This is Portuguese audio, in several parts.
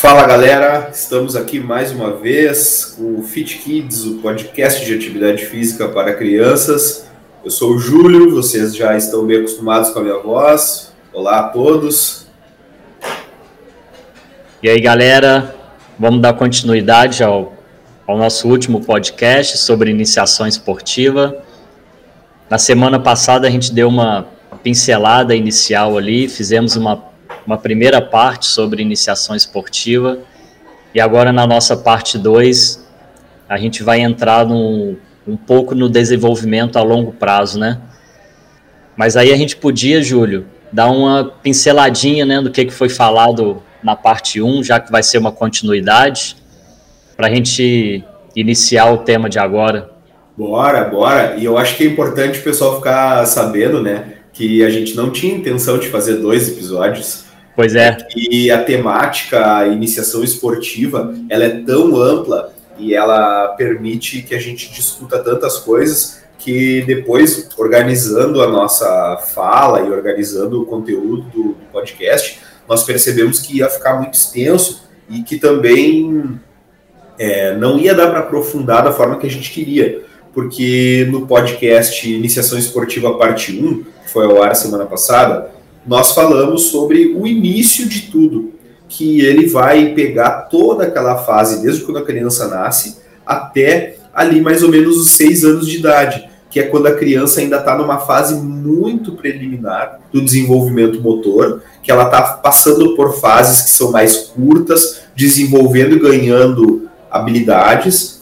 Fala galera, estamos aqui mais uma vez com o Fit Kids, o podcast de atividade física para crianças. Eu sou o Júlio, vocês já estão bem acostumados com a minha voz. Olá a todos. E aí galera, vamos dar continuidade ao, ao nosso último podcast sobre iniciação esportiva. Na semana passada a gente deu uma pincelada inicial ali, fizemos uma uma primeira parte sobre iniciação esportiva. E agora, na nossa parte 2, a gente vai entrar num, um pouco no desenvolvimento a longo prazo, né? Mas aí a gente podia, Júlio, dar uma pinceladinha né, do que, que foi falado na parte 1, um, já que vai ser uma continuidade, para a gente iniciar o tema de agora. Bora, bora. E eu acho que é importante o pessoal ficar sabendo, né, que a gente não tinha intenção de fazer dois episódios. Pois é. E a temática, a iniciação esportiva, ela é tão ampla e ela permite que a gente discuta tantas coisas que depois, organizando a nossa fala e organizando o conteúdo do podcast, nós percebemos que ia ficar muito extenso e que também é, não ia dar para aprofundar da forma que a gente queria. Porque no podcast Iniciação Esportiva Parte 1, que foi ao ar semana passada, nós falamos sobre o início de tudo, que ele vai pegar toda aquela fase, desde quando a criança nasce até ali mais ou menos os seis anos de idade, que é quando a criança ainda está numa fase muito preliminar do desenvolvimento motor, que ela está passando por fases que são mais curtas, desenvolvendo e ganhando habilidades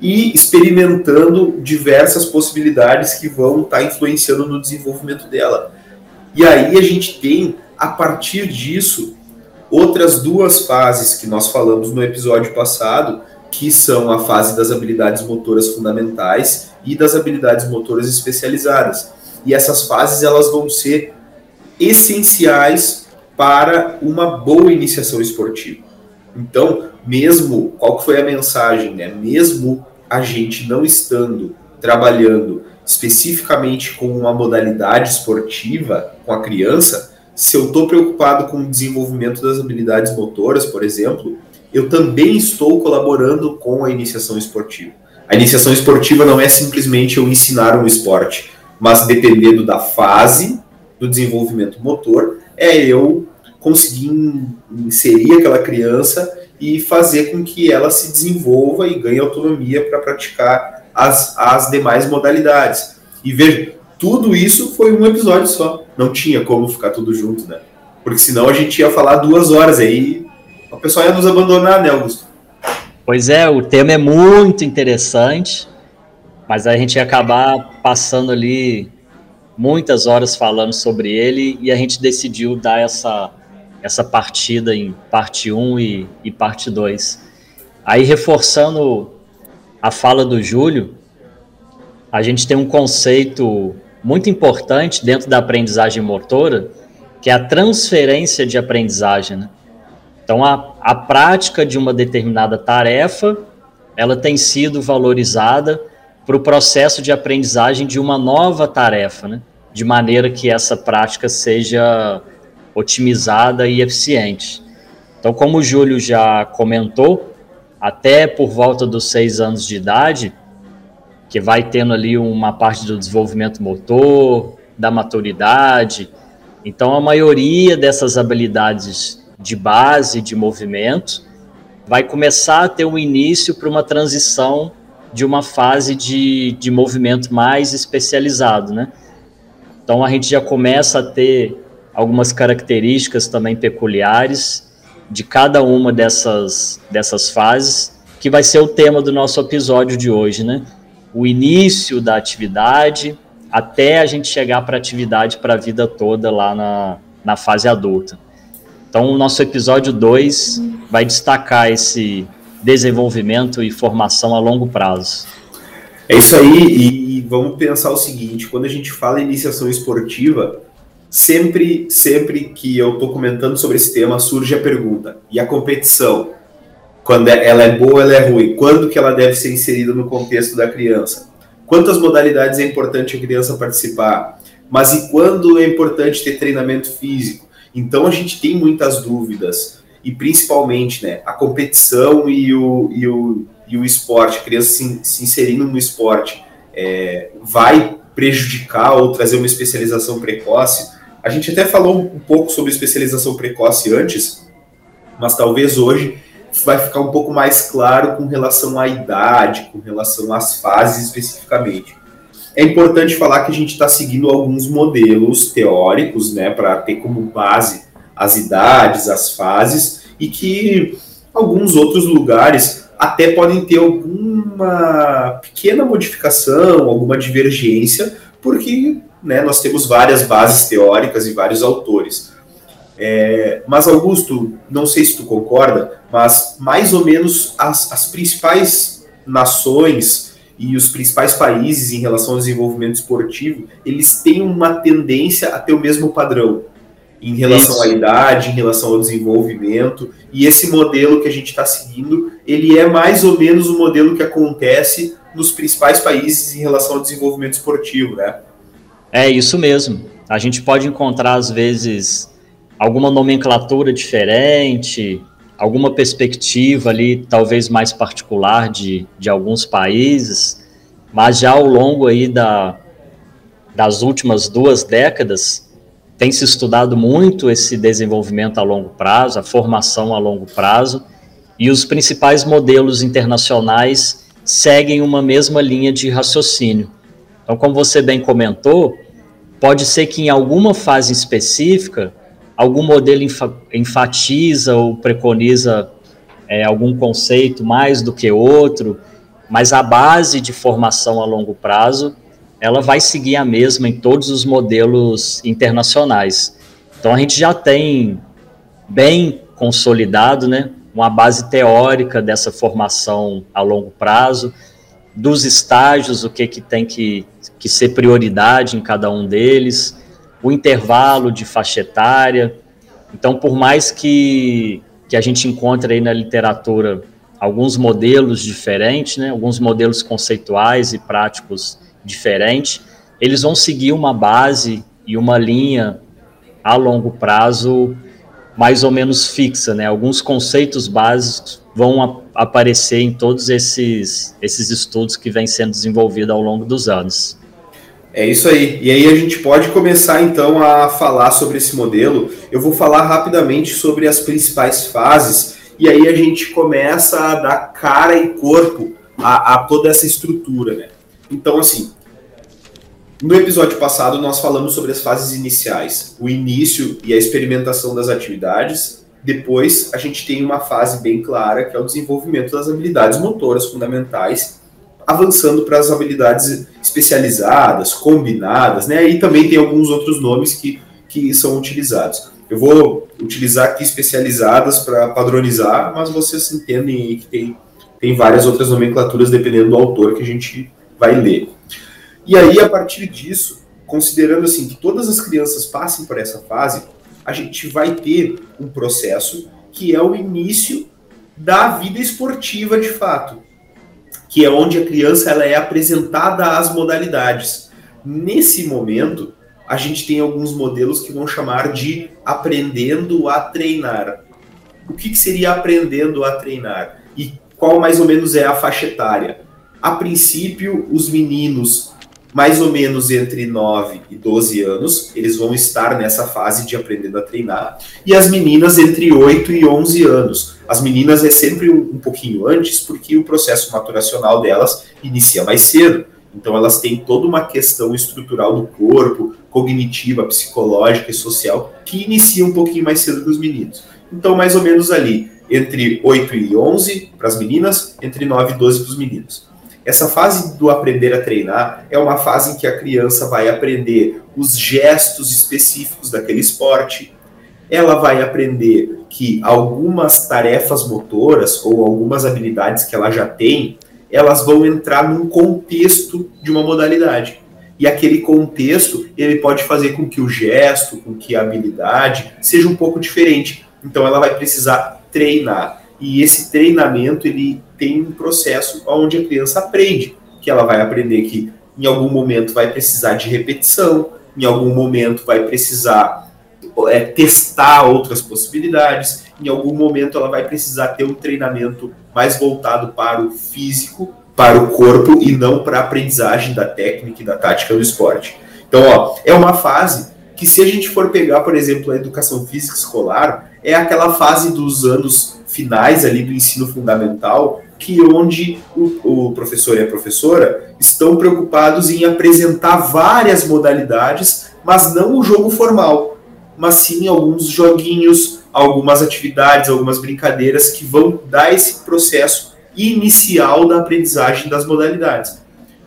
e experimentando diversas possibilidades que vão estar tá influenciando no desenvolvimento dela. E aí a gente tem, a partir disso, outras duas fases que nós falamos no episódio passado, que são a fase das habilidades motoras fundamentais e das habilidades motoras especializadas. E essas fases elas vão ser essenciais para uma boa iniciação esportiva. Então, mesmo qual que foi a mensagem, né? Mesmo a gente não estando trabalhando especificamente com uma modalidade esportiva com a criança, se eu estou preocupado com o desenvolvimento das habilidades motoras, por exemplo, eu também estou colaborando com a iniciação esportiva. A iniciação esportiva não é simplesmente eu ensinar um esporte, mas dependendo da fase do desenvolvimento motor, é eu conseguir inserir aquela criança e fazer com que ela se desenvolva e ganhe autonomia para praticar as, as demais modalidades. E veja, tudo isso foi um episódio só. Não tinha como ficar tudo junto, né? Porque senão a gente ia falar duas horas aí, o pessoal ia nos abandonar, né, Augusto? Pois é, o tema é muito interessante, mas a gente ia acabar passando ali muitas horas falando sobre ele e a gente decidiu dar essa, essa partida em parte 1 e, e parte 2. Aí, reforçando a fala do Júlio, a gente tem um conceito muito importante dentro da aprendizagem motora, que é a transferência de aprendizagem. Né? Então, a, a prática de uma determinada tarefa, ela tem sido valorizada para o processo de aprendizagem de uma nova tarefa, né? de maneira que essa prática seja otimizada e eficiente. Então, como o Júlio já comentou, até por volta dos seis anos de idade, que vai tendo ali uma parte do desenvolvimento motor, da maturidade. Então, a maioria dessas habilidades de base, de movimento, vai começar a ter um início para uma transição de uma fase de, de movimento mais especializado, né? Então, a gente já começa a ter algumas características também peculiares de cada uma dessas, dessas fases, que vai ser o tema do nosso episódio de hoje, né? O início da atividade até a gente chegar para a atividade para a vida toda lá na, na fase adulta. Então, o nosso episódio 2 vai destacar esse desenvolvimento e formação a longo prazo. É isso aí, e vamos pensar o seguinte: quando a gente fala em iniciação esportiva, sempre, sempre que eu estou comentando sobre esse tema, surge a pergunta: e a competição? Quando é, ela é boa, ela é ruim? Quando que ela deve ser inserida no contexto da criança? Quantas modalidades é importante a criança participar? mas e quando é importante ter treinamento físico? Então a gente tem muitas dúvidas e principalmente né, a competição e o, e o, e o esporte, a criança se, se inserindo no esporte, é, vai prejudicar ou trazer uma especialização precoce. A gente até falou um pouco sobre especialização precoce antes, mas talvez hoje vai ficar um pouco mais claro com relação à idade, com relação às fases especificamente. É importante falar que a gente está seguindo alguns modelos teóricos, né, para ter como base as idades, as fases, e que alguns outros lugares até podem ter alguma pequena modificação, alguma divergência, porque né, nós temos várias bases teóricas e vários autores. É, mas, Augusto, não sei se tu concorda, mas mais ou menos as, as principais nações e os principais países em relação ao desenvolvimento esportivo, eles têm uma tendência a ter o mesmo padrão em relação Isso. à idade, em relação ao desenvolvimento, e esse modelo que a gente está seguindo, ele é mais ou menos o modelo que acontece nos principais países em relação ao desenvolvimento esportivo, né? É isso mesmo. A gente pode encontrar, às vezes, alguma nomenclatura diferente, alguma perspectiva ali, talvez mais particular de, de alguns países, mas já ao longo aí da, das últimas duas décadas, tem se estudado muito esse desenvolvimento a longo prazo, a formação a longo prazo, e os principais modelos internacionais seguem uma mesma linha de raciocínio. Então, como você bem comentou, pode ser que em alguma fase específica algum modelo enfatiza ou preconiza é, algum conceito mais do que outro, mas a base de formação a longo prazo ela vai seguir a mesma em todos os modelos internacionais. Então a gente já tem bem consolidado, né, uma base teórica dessa formação a longo prazo, dos estágios, o que, que tem que, que ser prioridade em cada um deles, o intervalo de faixa etária. Então, por mais que, que a gente encontre aí na literatura alguns modelos diferentes, né, alguns modelos conceituais e práticos diferentes, eles vão seguir uma base e uma linha a longo prazo mais ou menos fixa, né? Alguns conceitos básicos vão aparecer em todos esses, esses estudos que vêm sendo desenvolvidos ao longo dos anos. É isso aí. E aí a gente pode começar então a falar sobre esse modelo. Eu vou falar rapidamente sobre as principais fases e aí a gente começa a dar cara e corpo a, a toda essa estrutura, né? Então, assim, no episódio passado nós falamos sobre as fases iniciais, o início e a experimentação das atividades. Depois a gente tem uma fase bem clara que é o desenvolvimento das habilidades motoras fundamentais avançando para as habilidades especializadas, combinadas, né? E também tem alguns outros nomes que, que são utilizados. Eu vou utilizar aqui especializadas para padronizar, mas vocês entendem que tem, tem várias outras nomenclaturas dependendo do autor que a gente vai ler. E aí, a partir disso, considerando assim que todas as crianças passem por essa fase, a gente vai ter um processo que é o início da vida esportiva de fato que é onde a criança ela é apresentada às modalidades. Nesse momento, a gente tem alguns modelos que vão chamar de aprendendo a treinar. O que, que seria aprendendo a treinar? E qual mais ou menos é a faixa etária? A princípio, os meninos mais ou menos entre 9 e 12 anos, eles vão estar nessa fase de aprendendo a treinar, e as meninas entre 8 e 11 anos. As meninas é sempre um, um pouquinho antes, porque o processo maturacional delas inicia mais cedo. Então elas têm toda uma questão estrutural do corpo, cognitiva, psicológica e social, que inicia um pouquinho mais cedo que os meninos. Então, mais ou menos ali, entre 8 e 11 para as meninas, entre 9 e 12 para os meninos. Essa fase do aprender a treinar é uma fase em que a criança vai aprender os gestos específicos daquele esporte, ela vai aprender que algumas tarefas motoras ou algumas habilidades que ela já tem, elas vão entrar num contexto de uma modalidade. E aquele contexto, ele pode fazer com que o gesto, com que a habilidade seja um pouco diferente. Então ela vai precisar treinar. E esse treinamento, ele tem um processo onde a criança aprende, que ela vai aprender que em algum momento vai precisar de repetição, em algum momento vai precisar é, testar outras possibilidades, em algum momento ela vai precisar ter um treinamento mais voltado para o físico, para o corpo e não para a aprendizagem da técnica e da tática do esporte. Então, ó, é uma fase que se a gente for pegar, por exemplo, a educação física escolar, é aquela fase dos anos finais ali do ensino fundamental, que onde o, o professor e a professora estão preocupados em apresentar várias modalidades, mas não o jogo formal, mas sim alguns joguinhos, algumas atividades, algumas brincadeiras que vão dar esse processo inicial da aprendizagem das modalidades.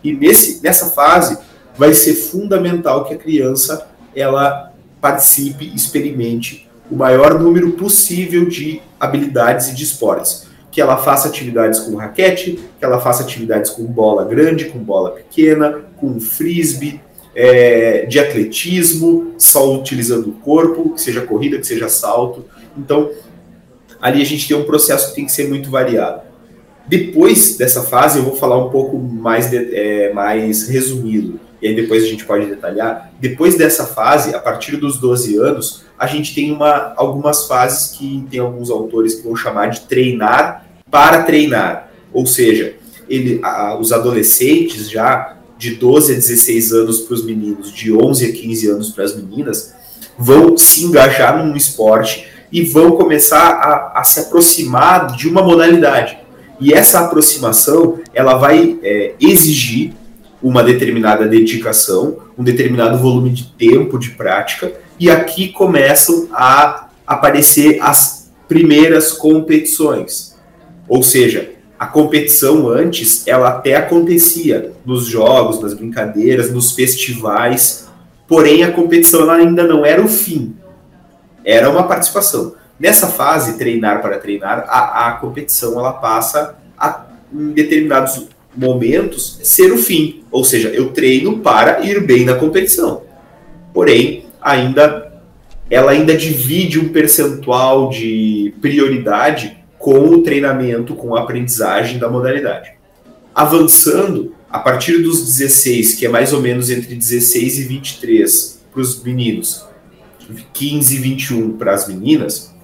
E nesse, nessa fase vai ser fundamental que a criança ela participe, experimente o maior número possível de habilidades e de esportes. Que ela faça atividades com raquete, que ela faça atividades com bola grande, com bola pequena, com frisbee, é, de atletismo, só utilizando o corpo, que seja corrida, que seja salto. Então, ali a gente tem um processo que tem que ser muito variado. Depois dessa fase, eu vou falar um pouco mais, de, é, mais resumido e aí depois a gente pode detalhar. Depois dessa fase, a partir dos 12 anos, a gente tem uma, algumas fases que tem alguns autores que vão chamar de treinar para treinar. Ou seja, ele, a, os adolescentes já de 12 a 16 anos para os meninos, de 11 a 15 anos para as meninas, vão se engajar num esporte e vão começar a, a se aproximar de uma modalidade. E essa aproximação ela vai é, exigir uma determinada dedicação, um determinado volume de tempo de prática, e aqui começam a aparecer as primeiras competições. Ou seja, a competição antes, ela até acontecia nos jogos, nas brincadeiras, nos festivais, porém a competição ainda não era o fim, era uma participação. Nessa fase, treinar para treinar, a, a competição ela passa a, em determinados momentos ser o fim. Ou seja, eu treino para ir bem na competição. Porém, ainda ela ainda divide um percentual de prioridade com o treinamento, com a aprendizagem da modalidade. Avançando, a partir dos 16, que é mais ou menos entre 16 e 23 para os meninos, 15 e 21 para as meninas,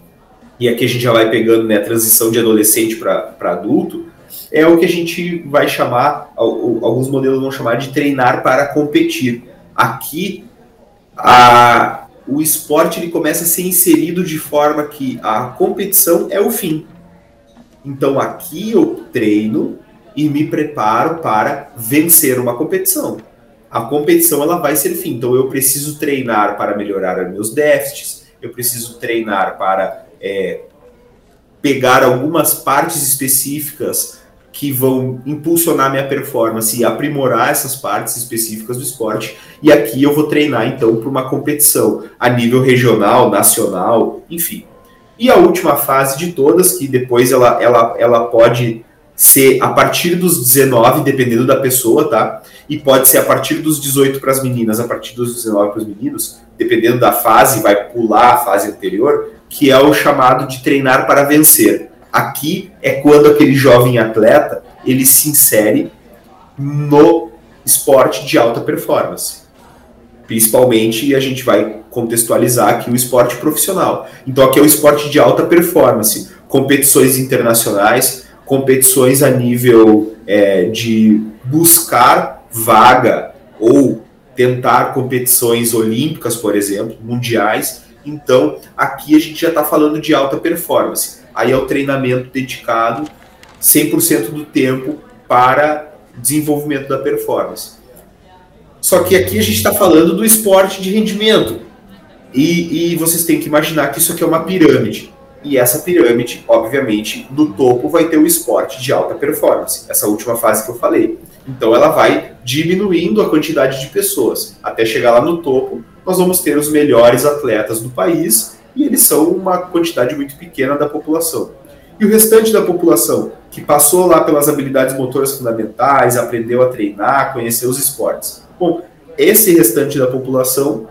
e aqui a gente já vai pegando né, a transição de adolescente para adulto, é o que a gente vai chamar, alguns modelos vão chamar de treinar para competir. Aqui, a, o esporte ele começa a ser inserido de forma que a competição é o fim. Então aqui eu treino e me preparo para vencer uma competição. A competição ela vai ser fim. Então eu preciso treinar para melhorar meus déficits, eu preciso treinar para é, pegar algumas partes específicas que vão impulsionar minha performance e aprimorar essas partes específicas do esporte. E aqui eu vou treinar então para uma competição a nível regional, nacional, enfim. E a última fase de todas, que depois ela, ela, ela pode ser a partir dos 19, dependendo da pessoa, tá? E pode ser a partir dos 18 para as meninas, a partir dos 19 para os meninos, dependendo da fase, vai pular a fase anterior, que é o chamado de treinar para vencer. Aqui é quando aquele jovem atleta ele se insere no esporte de alta performance. Principalmente, a gente vai contextualizar aqui o esporte profissional. Então, aqui é o esporte de alta performance, competições internacionais, competições a nível é, de buscar vaga ou tentar competições olímpicas, por exemplo, mundiais. Então, aqui a gente já está falando de alta performance aí é o treinamento dedicado 100% do tempo para desenvolvimento da performance. Só que aqui a gente está falando do esporte de rendimento. E, e, vocês têm que imaginar que isso aqui é uma pirâmide. E essa pirâmide, obviamente, no topo vai ter o esporte de alta performance, essa última fase que eu falei. Então ela vai diminuindo a quantidade de pessoas. Até chegar lá no topo, nós vamos ter os melhores atletas do país e eles são uma quantidade muito pequena da população. E o restante da população, que passou lá pelas habilidades motoras fundamentais, aprendeu a treinar, conheceu os esportes. Bom, esse restante da população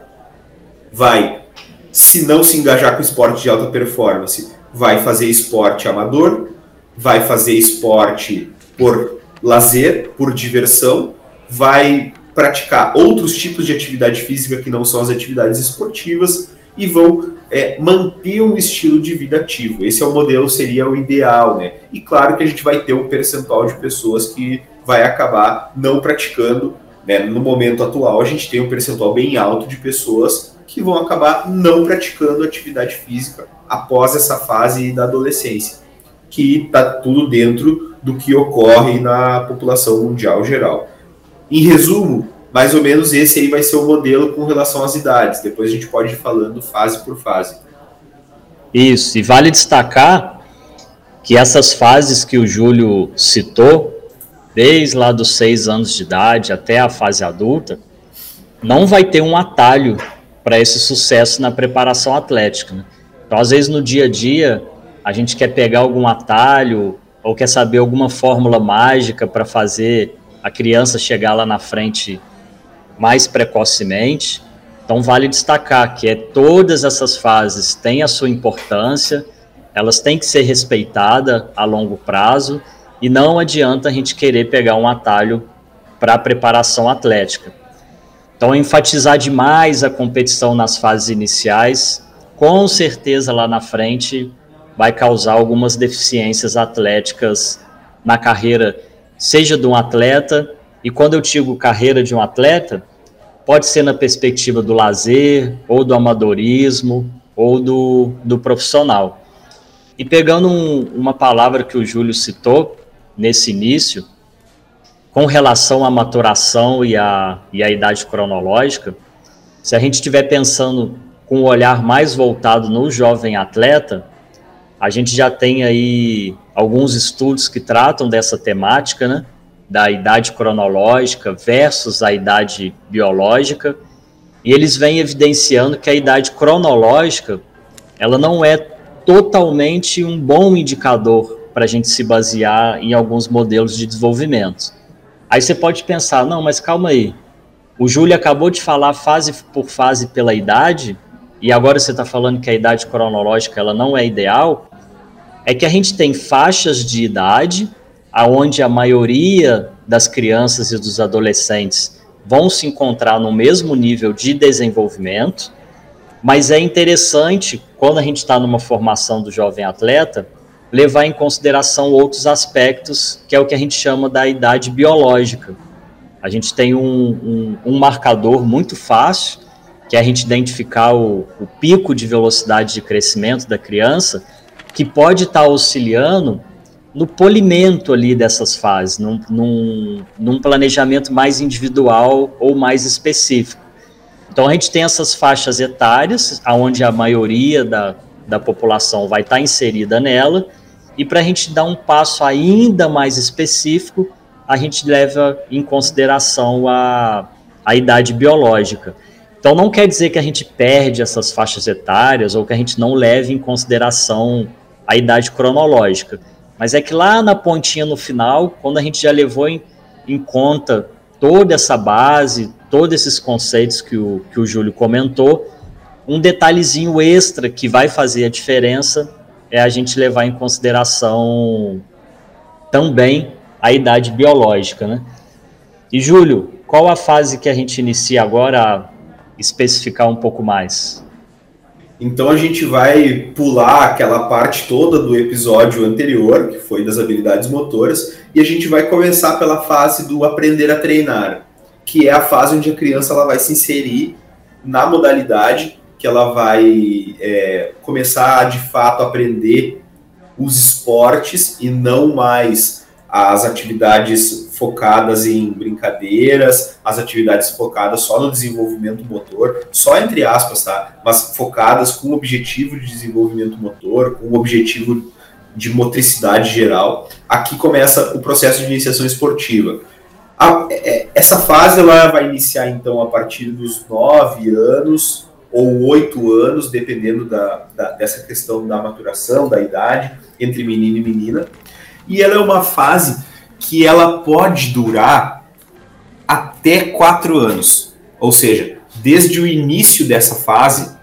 vai, se não se engajar com esporte de alta performance, vai fazer esporte amador, vai fazer esporte por lazer, por diversão, vai praticar outros tipos de atividade física que não são as atividades esportivas e vão é, manter um estilo de vida ativo. Esse é o modelo, seria o ideal, né? E claro que a gente vai ter um percentual de pessoas que vai acabar não praticando. Né? No momento atual, a gente tem um percentual bem alto de pessoas que vão acabar não praticando atividade física após essa fase da adolescência, que está tudo dentro do que ocorre na população mundial geral. Em resumo, mais ou menos esse aí vai ser o modelo com relação às idades. Depois a gente pode ir falando fase por fase. Isso, e vale destacar que essas fases que o Júlio citou, desde lá dos seis anos de idade até a fase adulta, não vai ter um atalho para esse sucesso na preparação atlética. Né? Então, às vezes, no dia a dia, a gente quer pegar algum atalho ou quer saber alguma fórmula mágica para fazer a criança chegar lá na frente mais precocemente. Então, vale destacar que é, todas essas fases têm a sua importância, elas têm que ser respeitadas a longo prazo e não adianta a gente querer pegar um atalho para a preparação atlética. Então, enfatizar demais a competição nas fases iniciais, com certeza lá na frente vai causar algumas deficiências atléticas na carreira, seja de um atleta, e quando eu digo carreira de um atleta, pode ser na perspectiva do lazer, ou do amadorismo, ou do, do profissional. E pegando um, uma palavra que o Júlio citou nesse início, com relação à maturação e à, e à idade cronológica, se a gente estiver pensando com o um olhar mais voltado no jovem atleta, a gente já tem aí alguns estudos que tratam dessa temática, né? Da idade cronológica versus a idade biológica, e eles vêm evidenciando que a idade cronológica ela não é totalmente um bom indicador para a gente se basear em alguns modelos de desenvolvimento. Aí você pode pensar, não, mas calma aí. O Júlio acabou de falar fase por fase pela idade, e agora você está falando que a idade cronológica ela não é ideal. É que a gente tem faixas de idade aonde a maioria das crianças e dos adolescentes vão se encontrar no mesmo nível de desenvolvimento, mas é interessante quando a gente está numa formação do jovem atleta levar em consideração outros aspectos, que é o que a gente chama da idade biológica. A gente tem um, um, um marcador muito fácil, que é a gente identificar o, o, pico de velocidade de crescimento da criança, que pode estar tá auxiliando no polimento ali dessas fases, num, num, num planejamento mais individual ou mais específico. Então a gente tem essas faixas etárias, onde a maioria da, da população vai estar tá inserida nela, e para a gente dar um passo ainda mais específico, a gente leva em consideração a, a idade biológica. Então, não quer dizer que a gente perde essas faixas etárias ou que a gente não leve em consideração a idade cronológica. Mas é que lá na pontinha no final, quando a gente já levou em, em conta toda essa base, todos esses conceitos que o, que o Júlio comentou, um detalhezinho extra que vai fazer a diferença é a gente levar em consideração também a idade biológica, né? E Júlio, qual a fase que a gente inicia agora a especificar um pouco mais? Então a gente vai pular aquela parte toda do episódio anterior, que foi das habilidades motoras, e a gente vai começar pela fase do aprender a treinar, que é a fase onde a criança ela vai se inserir na modalidade que ela vai é, começar a, de fato, aprender os esportes e não mais as atividades focadas em brincadeiras, as atividades focadas só no desenvolvimento motor, só entre aspas, tá? Mas focadas com o objetivo de desenvolvimento motor, com o objetivo de motricidade geral. Aqui começa o processo de iniciação esportiva. A, é, essa fase ela vai iniciar então a partir dos 9 anos ou oito anos, dependendo da, da, dessa questão da maturação, da idade, entre menino e menina. E ela é uma fase que ela pode durar até quatro anos. Ou seja, desde o início dessa fase,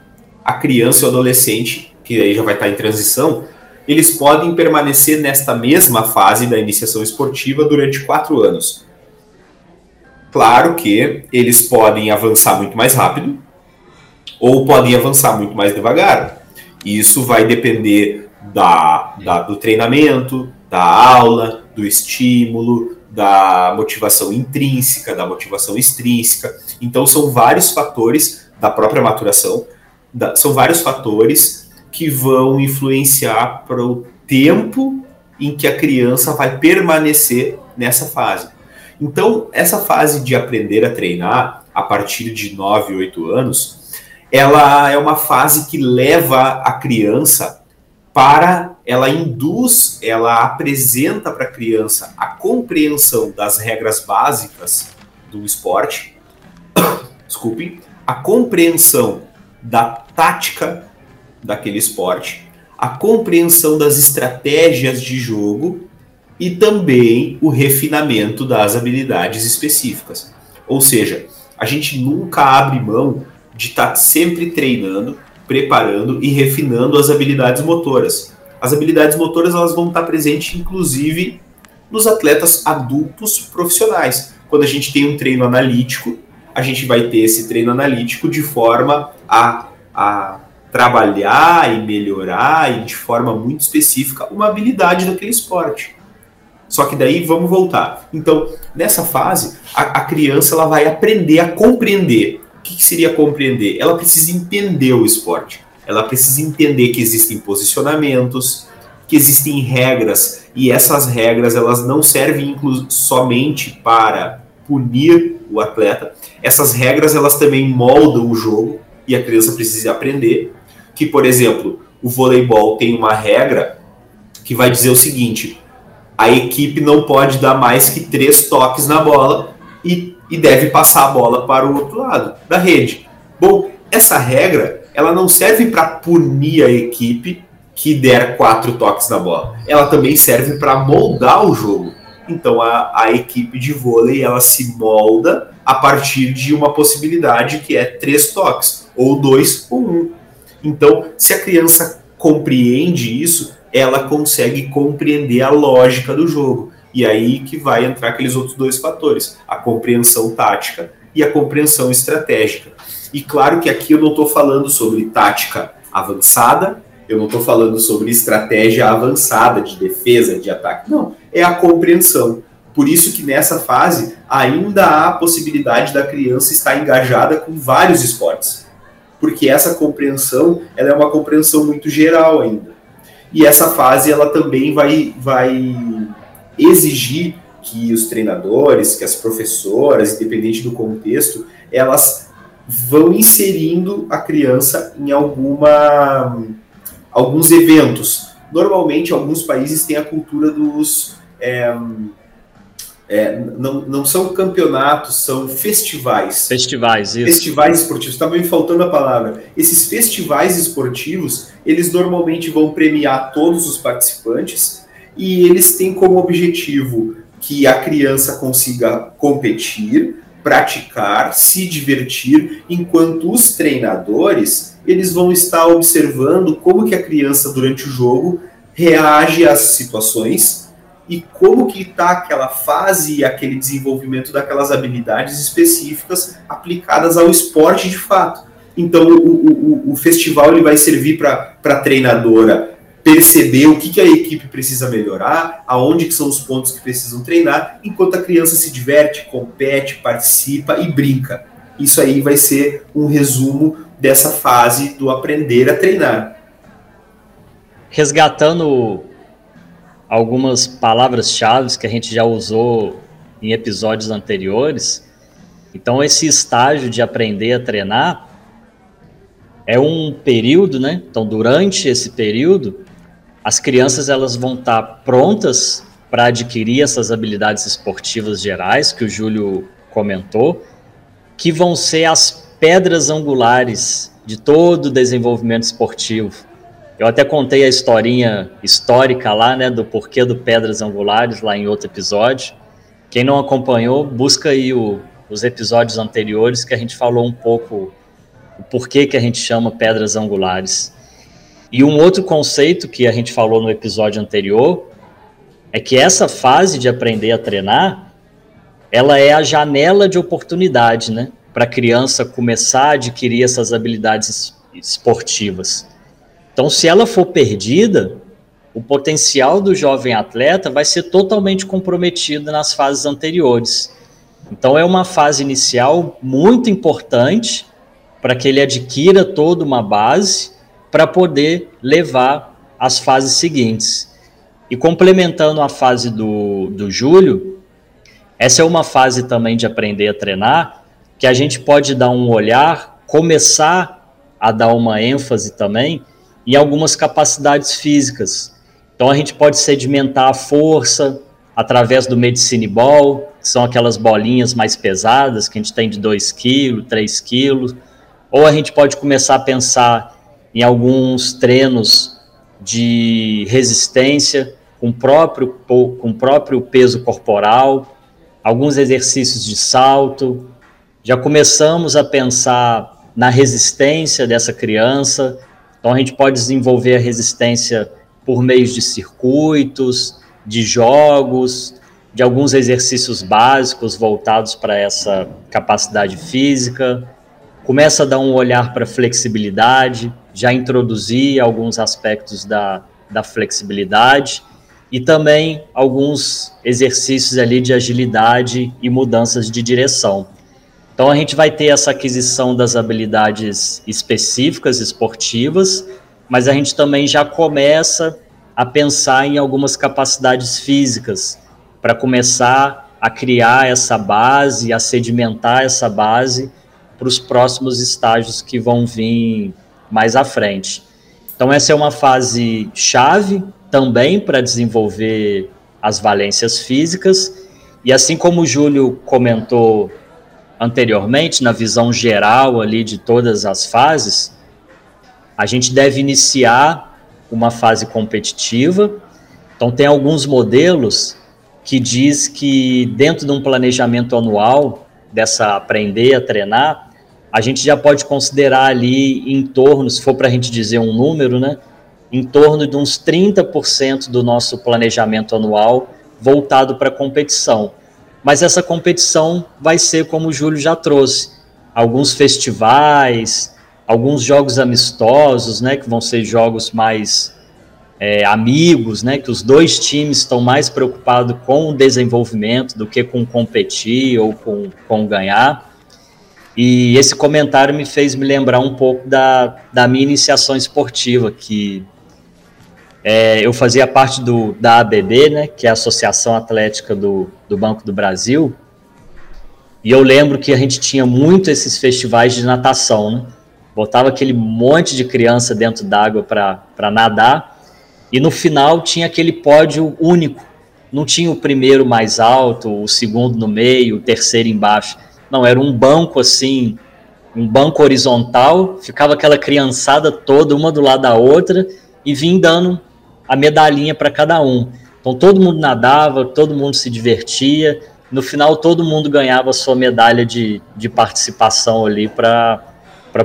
a criança e o adolescente, que aí já vai estar em transição, eles podem permanecer nesta mesma fase da iniciação esportiva durante quatro anos. Claro que eles podem avançar muito mais rápido ou podem avançar muito mais devagar. Isso vai depender da, da, do treinamento, da aula, do estímulo, da motivação intrínseca, da motivação extrínseca. Então, são vários fatores da própria maturação, da, são vários fatores que vão influenciar para o tempo em que a criança vai permanecer nessa fase. Então, essa fase de aprender a treinar a partir de 9, 8 anos, ela é uma fase que leva a criança para, ela induz, ela apresenta para a criança a compreensão das regras básicas do esporte, desculpem, a compreensão da tática daquele esporte, a compreensão das estratégias de jogo e também o refinamento das habilidades específicas. Ou seja, a gente nunca abre mão de estar tá sempre treinando, preparando e refinando as habilidades motoras. As habilidades motoras elas vão estar presentes, inclusive, nos atletas adultos profissionais. Quando a gente tem um treino analítico, a gente vai ter esse treino analítico de forma a, a trabalhar e melhorar e de forma muito específica uma habilidade daquele esporte. Só que daí vamos voltar. Então, nessa fase, a, a criança ela vai aprender a compreender. O que, que seria compreender? Ela precisa entender o esporte. Ela precisa entender que existem posicionamentos, que existem regras e essas regras elas não servem somente para punir o atleta. Essas regras elas também moldam o jogo e a criança precisa aprender que, por exemplo, o voleibol tem uma regra que vai dizer o seguinte: a equipe não pode dar mais que três toques na bola e, e deve passar a bola para o outro lado da rede. Bom, essa regra ela não serve para punir a equipe que der quatro toques na bola. Ela também serve para moldar o jogo. Então a, a equipe de vôlei ela se molda a partir de uma possibilidade que é três toques, ou dois ou um. Então, se a criança compreende isso, ela consegue compreender a lógica do jogo. E aí que vai entrar aqueles outros dois fatores, a compreensão tática e a compreensão estratégica. E claro que aqui eu não estou falando sobre tática avançada, eu não estou falando sobre estratégia avançada de defesa, de ataque. Não, é a compreensão. Por isso que nessa fase ainda há a possibilidade da criança estar engajada com vários esportes. Porque essa compreensão, ela é uma compreensão muito geral ainda. E essa fase ela também vai, vai exigir que os treinadores, que as professoras, independente do contexto, elas vão inserindo a criança em alguma alguns eventos. Normalmente, alguns países têm a cultura dos é, é, não, não são campeonatos, são festivais. Festivais, isso. Festivais esportivos. Estava me faltando a palavra. Esses festivais esportivos, eles normalmente vão premiar todos os participantes e eles têm como objetivo que a criança consiga competir, praticar, se divertir, enquanto os treinadores eles vão estar observando como que a criança durante o jogo reage às situações e como que está aquela fase e aquele desenvolvimento daquelas habilidades específicas aplicadas ao esporte de fato. Então, o, o, o festival ele vai servir para a treinadora perceber o que, que a equipe precisa melhorar, aonde que são os pontos que precisam treinar, enquanto a criança se diverte, compete, participa e brinca. Isso aí vai ser um resumo dessa fase do aprender a treinar. Resgatando algumas palavras-chave que a gente já usou em episódios anteriores. Então, esse estágio de aprender a treinar é um período, né? Então, durante esse período, as crianças elas vão estar prontas para adquirir essas habilidades esportivas gerais que o Júlio comentou, que vão ser as pedras angulares de todo o desenvolvimento esportivo. Eu até contei a historinha histórica lá, né, do porquê do Pedras Angulares, lá em outro episódio. Quem não acompanhou, busca aí o, os episódios anteriores que a gente falou um pouco o porquê que a gente chama Pedras Angulares. E um outro conceito que a gente falou no episódio anterior é que essa fase de aprender a treinar, ela é a janela de oportunidade, né? Para a criança começar a adquirir essas habilidades esportivas. Então, se ela for perdida, o potencial do jovem atleta vai ser totalmente comprometido nas fases anteriores. Então, é uma fase inicial muito importante para que ele adquira toda uma base para poder levar as fases seguintes. E complementando a fase do, do Júlio, essa é uma fase também de aprender a treinar, que a gente pode dar um olhar, começar a dar uma ênfase também em algumas capacidades físicas. Então a gente pode sedimentar a força através do medicine ball, que são aquelas bolinhas mais pesadas que a gente tem de 2 kg, 3 kg, ou a gente pode começar a pensar em alguns treinos de resistência com próprio com próprio peso corporal, alguns exercícios de salto. Já começamos a pensar na resistência dessa criança. Então a gente pode desenvolver a resistência por meio de circuitos, de jogos, de alguns exercícios básicos voltados para essa capacidade física. Começa a dar um olhar para flexibilidade, já introduzir alguns aspectos da, da flexibilidade e também alguns exercícios ali de agilidade e mudanças de direção. Então a gente vai ter essa aquisição das habilidades específicas esportivas, mas a gente também já começa a pensar em algumas capacidades físicas para começar a criar essa base, a sedimentar essa base para os próximos estágios que vão vir mais à frente. Então essa é uma fase chave também para desenvolver as valências físicas. E assim como o Júlio comentou anteriormente, na visão geral ali de todas as fases, a gente deve iniciar uma fase competitiva. Então tem alguns modelos que diz que dentro de um planejamento anual dessa aprender a treinar, a gente já pode considerar ali em torno, se for para a gente dizer um número, né, em torno de uns 30% do nosso planejamento anual voltado para competição. Mas essa competição vai ser como o Júlio já trouxe, alguns festivais, alguns jogos amistosos, né, que vão ser jogos mais é, amigos, né, que os dois times estão mais preocupados com o desenvolvimento do que com competir ou com, com ganhar. E esse comentário me fez me lembrar um pouco da, da minha iniciação esportiva, que é, eu fazia parte do, da ABB, né, que é a Associação Atlética do, do Banco do Brasil, e eu lembro que a gente tinha muito esses festivais de natação, né? Botava aquele monte de criança dentro d'água para nadar, e no final tinha aquele pódio único. Não tinha o primeiro mais alto, o segundo no meio, o terceiro embaixo. Não, era um banco assim, um banco horizontal, ficava aquela criançada toda, uma do lado da outra, e vim dando a medalhinha para cada um. Então todo mundo nadava, todo mundo se divertia. No final, todo mundo ganhava a sua medalha de, de participação ali para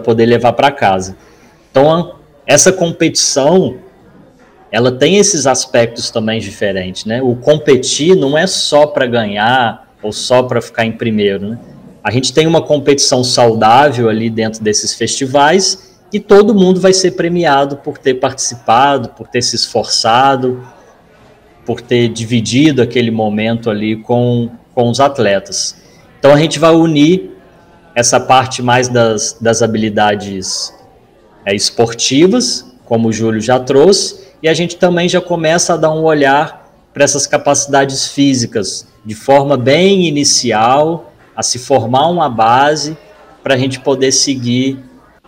poder levar para casa. Então, essa competição, ela tem esses aspectos também diferentes, né? O competir não é só para ganhar ou só para ficar em primeiro, né? A gente tem uma competição saudável ali dentro desses festivais e todo mundo vai ser premiado por ter participado, por ter se esforçado, por ter dividido aquele momento ali com, com os atletas. Então a gente vai unir essa parte mais das, das habilidades é, esportivas, como o Júlio já trouxe, e a gente também já começa a dar um olhar para essas capacidades físicas, de forma bem inicial, a se formar uma base para a gente poder seguir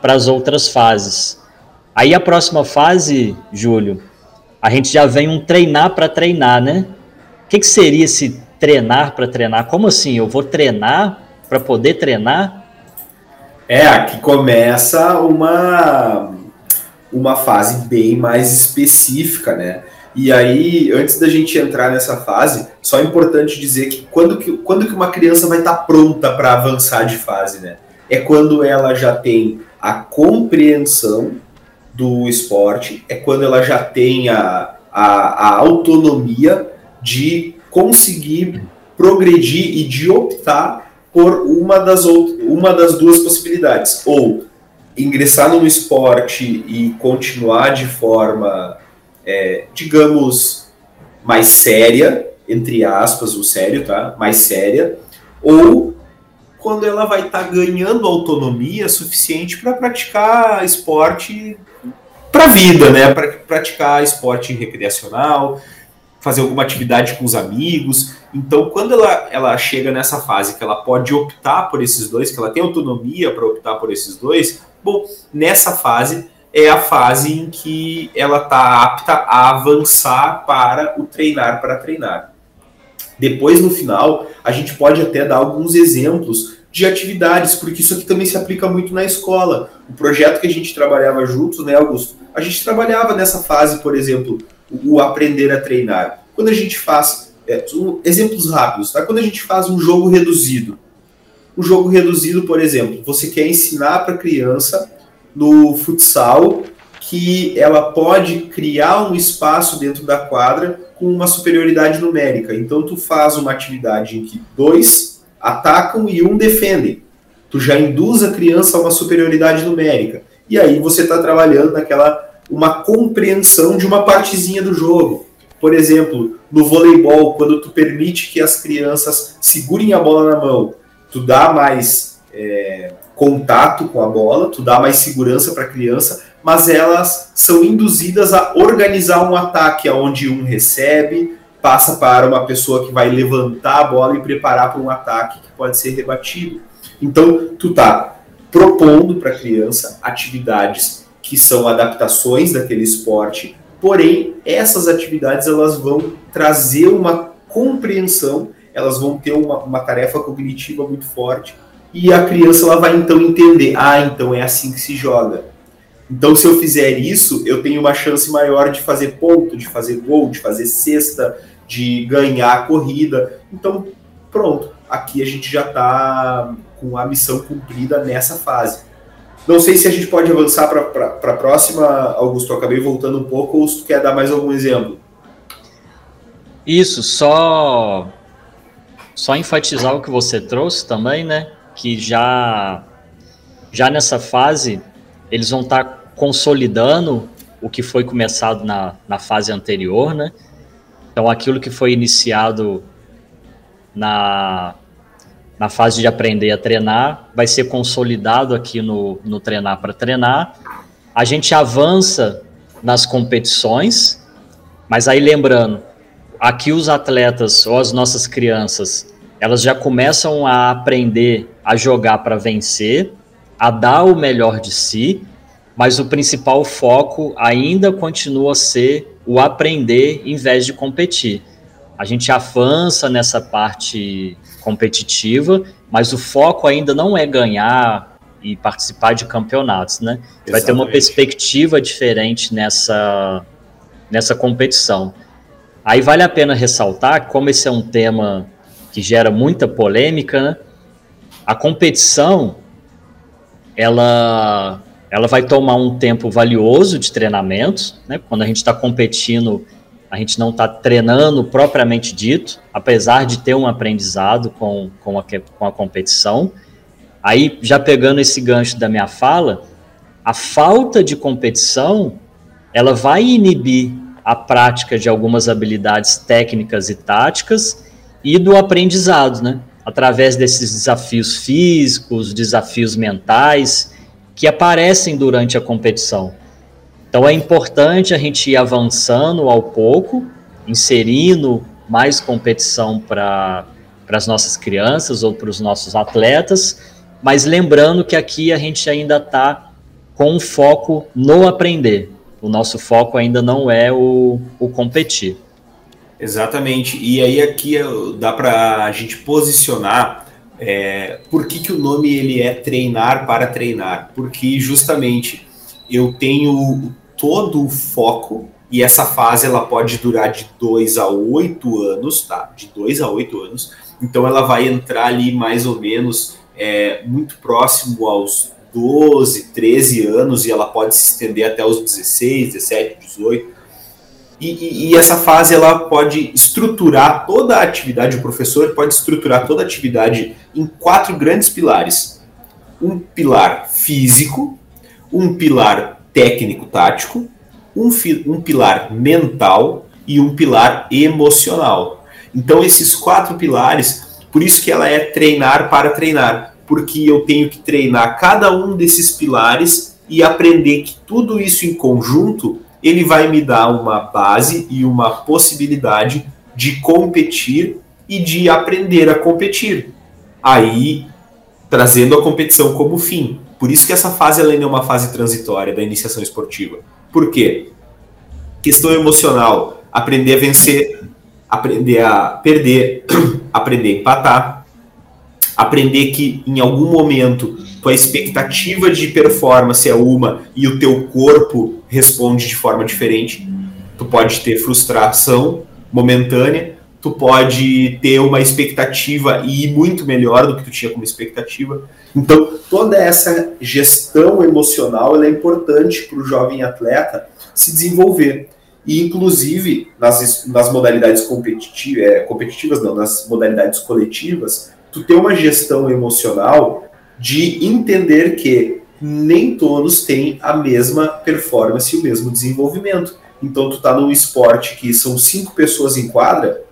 para as outras fases. Aí a próxima fase, Júlio, a gente já vem um treinar para treinar, né? O que, que seria esse treinar para treinar? Como assim? Eu vou treinar para poder treinar? É, aqui começa uma, uma fase bem mais específica, né? E aí, antes da gente entrar nessa fase, só é importante dizer que quando que, quando que uma criança vai estar tá pronta para avançar de fase, né? É quando ela já tem a compreensão do esporte, é quando ela já tem a, a, a autonomia de conseguir progredir e de optar por uma das, uma das duas possibilidades. Ou ingressar no esporte e continuar de forma, é, digamos, mais séria, entre aspas, o sério, tá? Mais séria, ou quando ela vai estar tá ganhando autonomia suficiente para praticar esporte para a vida, né? Para praticar esporte recreacional, fazer alguma atividade com os amigos. Então, quando ela, ela chega nessa fase que ela pode optar por esses dois, que ela tem autonomia para optar por esses dois, bom, nessa fase é a fase em que ela está apta a avançar para o treinar para treinar. Depois, no final, a gente pode até dar alguns exemplos de atividades, porque isso aqui também se aplica muito na escola. O projeto que a gente trabalhava juntos, né, Augusto? A gente trabalhava nessa fase, por exemplo, o aprender a treinar. Quando a gente faz, é, exemplos rápidos, tá? Quando a gente faz um jogo reduzido. Um jogo reduzido, por exemplo, você quer ensinar para a criança no futsal que ela pode criar um espaço dentro da quadra com uma superioridade numérica. Então tu faz uma atividade em que dois atacam e um defendem. Tu já induz a criança a uma superioridade numérica. E aí você está trabalhando naquela uma compreensão de uma partezinha do jogo. Por exemplo, no voleibol, quando tu permite que as crianças segurem a bola na mão, tu dá mais é, contato com a bola, tu dá mais segurança para a criança, mas elas são induzidas a organizar um ataque onde um recebe, passa para uma pessoa que vai levantar a bola e preparar para um ataque que pode ser rebatido. Então, tu tá propondo para a criança atividades que são adaptações daquele esporte, porém essas atividades elas vão trazer uma compreensão, elas vão ter uma, uma tarefa cognitiva muito forte e a criança ela vai então entender, ah, então é assim que se joga então, se eu fizer isso, eu tenho uma chance maior de fazer ponto, de fazer gol, de fazer cesta, de ganhar a corrida. Então, pronto, aqui a gente já está com a missão cumprida nessa fase. Não sei se a gente pode avançar para a próxima, Augusto. Eu acabei voltando um pouco, ou se tu quer dar mais algum exemplo. Isso, só só enfatizar o que você trouxe também, né? Que já já nessa fase eles vão estar tá consolidando o que foi começado na, na fase anterior, né? Então, aquilo que foi iniciado na, na fase de aprender a treinar vai ser consolidado aqui no, no treinar para treinar. A gente avança nas competições, mas aí lembrando, aqui os atletas ou as nossas crianças, elas já começam a aprender a jogar para vencer, a dar o melhor de si, mas o principal foco ainda continua a ser o aprender em vez de competir. A gente avança nessa parte competitiva, mas o foco ainda não é ganhar e participar de campeonatos, né? Exatamente. Vai ter uma perspectiva diferente nessa, nessa competição. Aí vale a pena ressaltar, como esse é um tema que gera muita polêmica, né? A competição ela, ela vai tomar um tempo valioso de treinamento, né? Quando a gente está competindo, a gente não está treinando propriamente dito, apesar de ter um aprendizado com, com, a, com a competição. Aí, já pegando esse gancho da minha fala, a falta de competição, ela vai inibir a prática de algumas habilidades técnicas e táticas e do aprendizado, né? Através desses desafios físicos, desafios mentais que aparecem durante a competição. Então é importante a gente ir avançando ao pouco, inserindo mais competição para as nossas crianças ou para os nossos atletas, mas lembrando que aqui a gente ainda está com foco no aprender. O nosso foco ainda não é o, o competir. Exatamente. E aí aqui dá para a gente posicionar é, por que, que o nome ele é treinar para treinar. Porque justamente eu tenho todo o foco e essa fase ela pode durar de 2 a 8 anos, tá? De 2 a 8 anos. Então ela vai entrar ali mais ou menos é, muito próximo aos 12, 13 anos e ela pode se estender até os 16, 17, 18. E, e, e, essa fase ela pode estruturar toda a atividade, o professor pode estruturar toda a atividade em quatro grandes pilares: um pilar físico, um pilar técnico-tático, um, um pilar mental e um pilar emocional. Então, esses quatro pilares, por isso que ela é treinar para treinar, porque eu tenho que treinar cada um desses pilares e aprender que tudo isso em conjunto ele vai me dar uma base e uma possibilidade de competir e de aprender a competir. Aí, trazendo a competição como fim. Por isso que essa fase ela é uma fase transitória da iniciação esportiva. Por quê? Questão emocional, aprender a vencer, aprender a perder, aprender a empatar, aprender que em algum momento tua expectativa de performance é uma e o teu corpo responde de forma diferente. Tu pode ter frustração momentânea, tu pode ter uma expectativa e ir muito melhor do que tu tinha como expectativa. Então, toda essa gestão emocional é importante para o jovem atleta se desenvolver. E, inclusive, nas, nas modalidades competitivas, é, competitivas, não, nas modalidades coletivas, tu ter uma gestão emocional de entender que nem todos têm a mesma performance e o mesmo desenvolvimento. Então, tu tá num esporte que são cinco pessoas em quadra,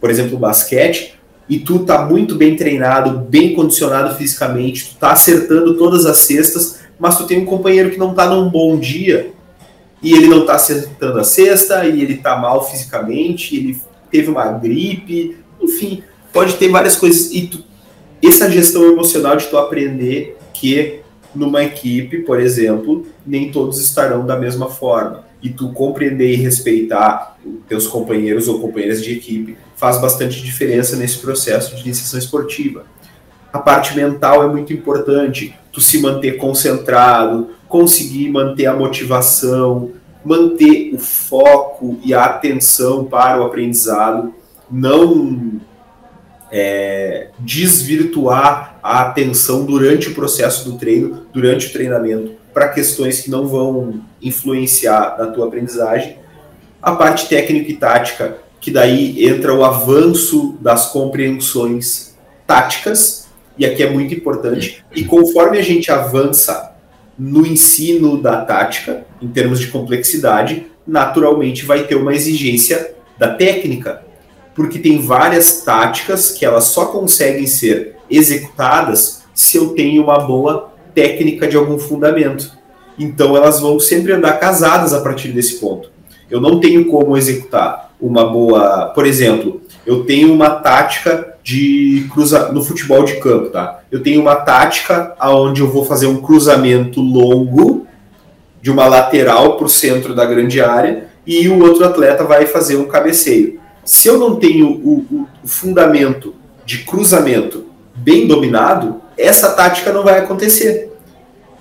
por exemplo, basquete, e tu tá muito bem treinado, bem condicionado fisicamente, tu tá acertando todas as cestas, mas tu tem um companheiro que não tá num bom dia e ele não tá acertando a cesta e ele tá mal fisicamente, ele teve uma gripe, enfim, pode ter várias coisas e tu, essa gestão emocional de tu aprender que numa equipe, por exemplo, nem todos estarão da mesma forma. E tu compreender e respeitar teus companheiros ou companheiras de equipe faz bastante diferença nesse processo de iniciação esportiva. A parte mental é muito importante, tu se manter concentrado, conseguir manter a motivação, manter o foco e a atenção para o aprendizado, não é, desvirtuar a atenção durante o processo do treino, durante o treinamento, para questões que não vão influenciar na tua aprendizagem. A parte técnica e tática, que daí entra o avanço das compreensões táticas, e aqui é muito importante. E conforme a gente avança no ensino da tática, em termos de complexidade, naturalmente vai ter uma exigência da técnica, porque tem várias táticas que elas só conseguem ser executadas se eu tenho uma boa técnica de algum fundamento. Então elas vão sempre andar casadas a partir desse ponto. Eu não tenho como executar uma boa, por exemplo, eu tenho uma tática de no futebol de campo, tá? Eu tenho uma tática aonde eu vou fazer um cruzamento longo de uma lateral para o centro da grande área e o outro atleta vai fazer um cabeceio. Se eu não tenho o, o fundamento de cruzamento bem dominado, essa tática não vai acontecer.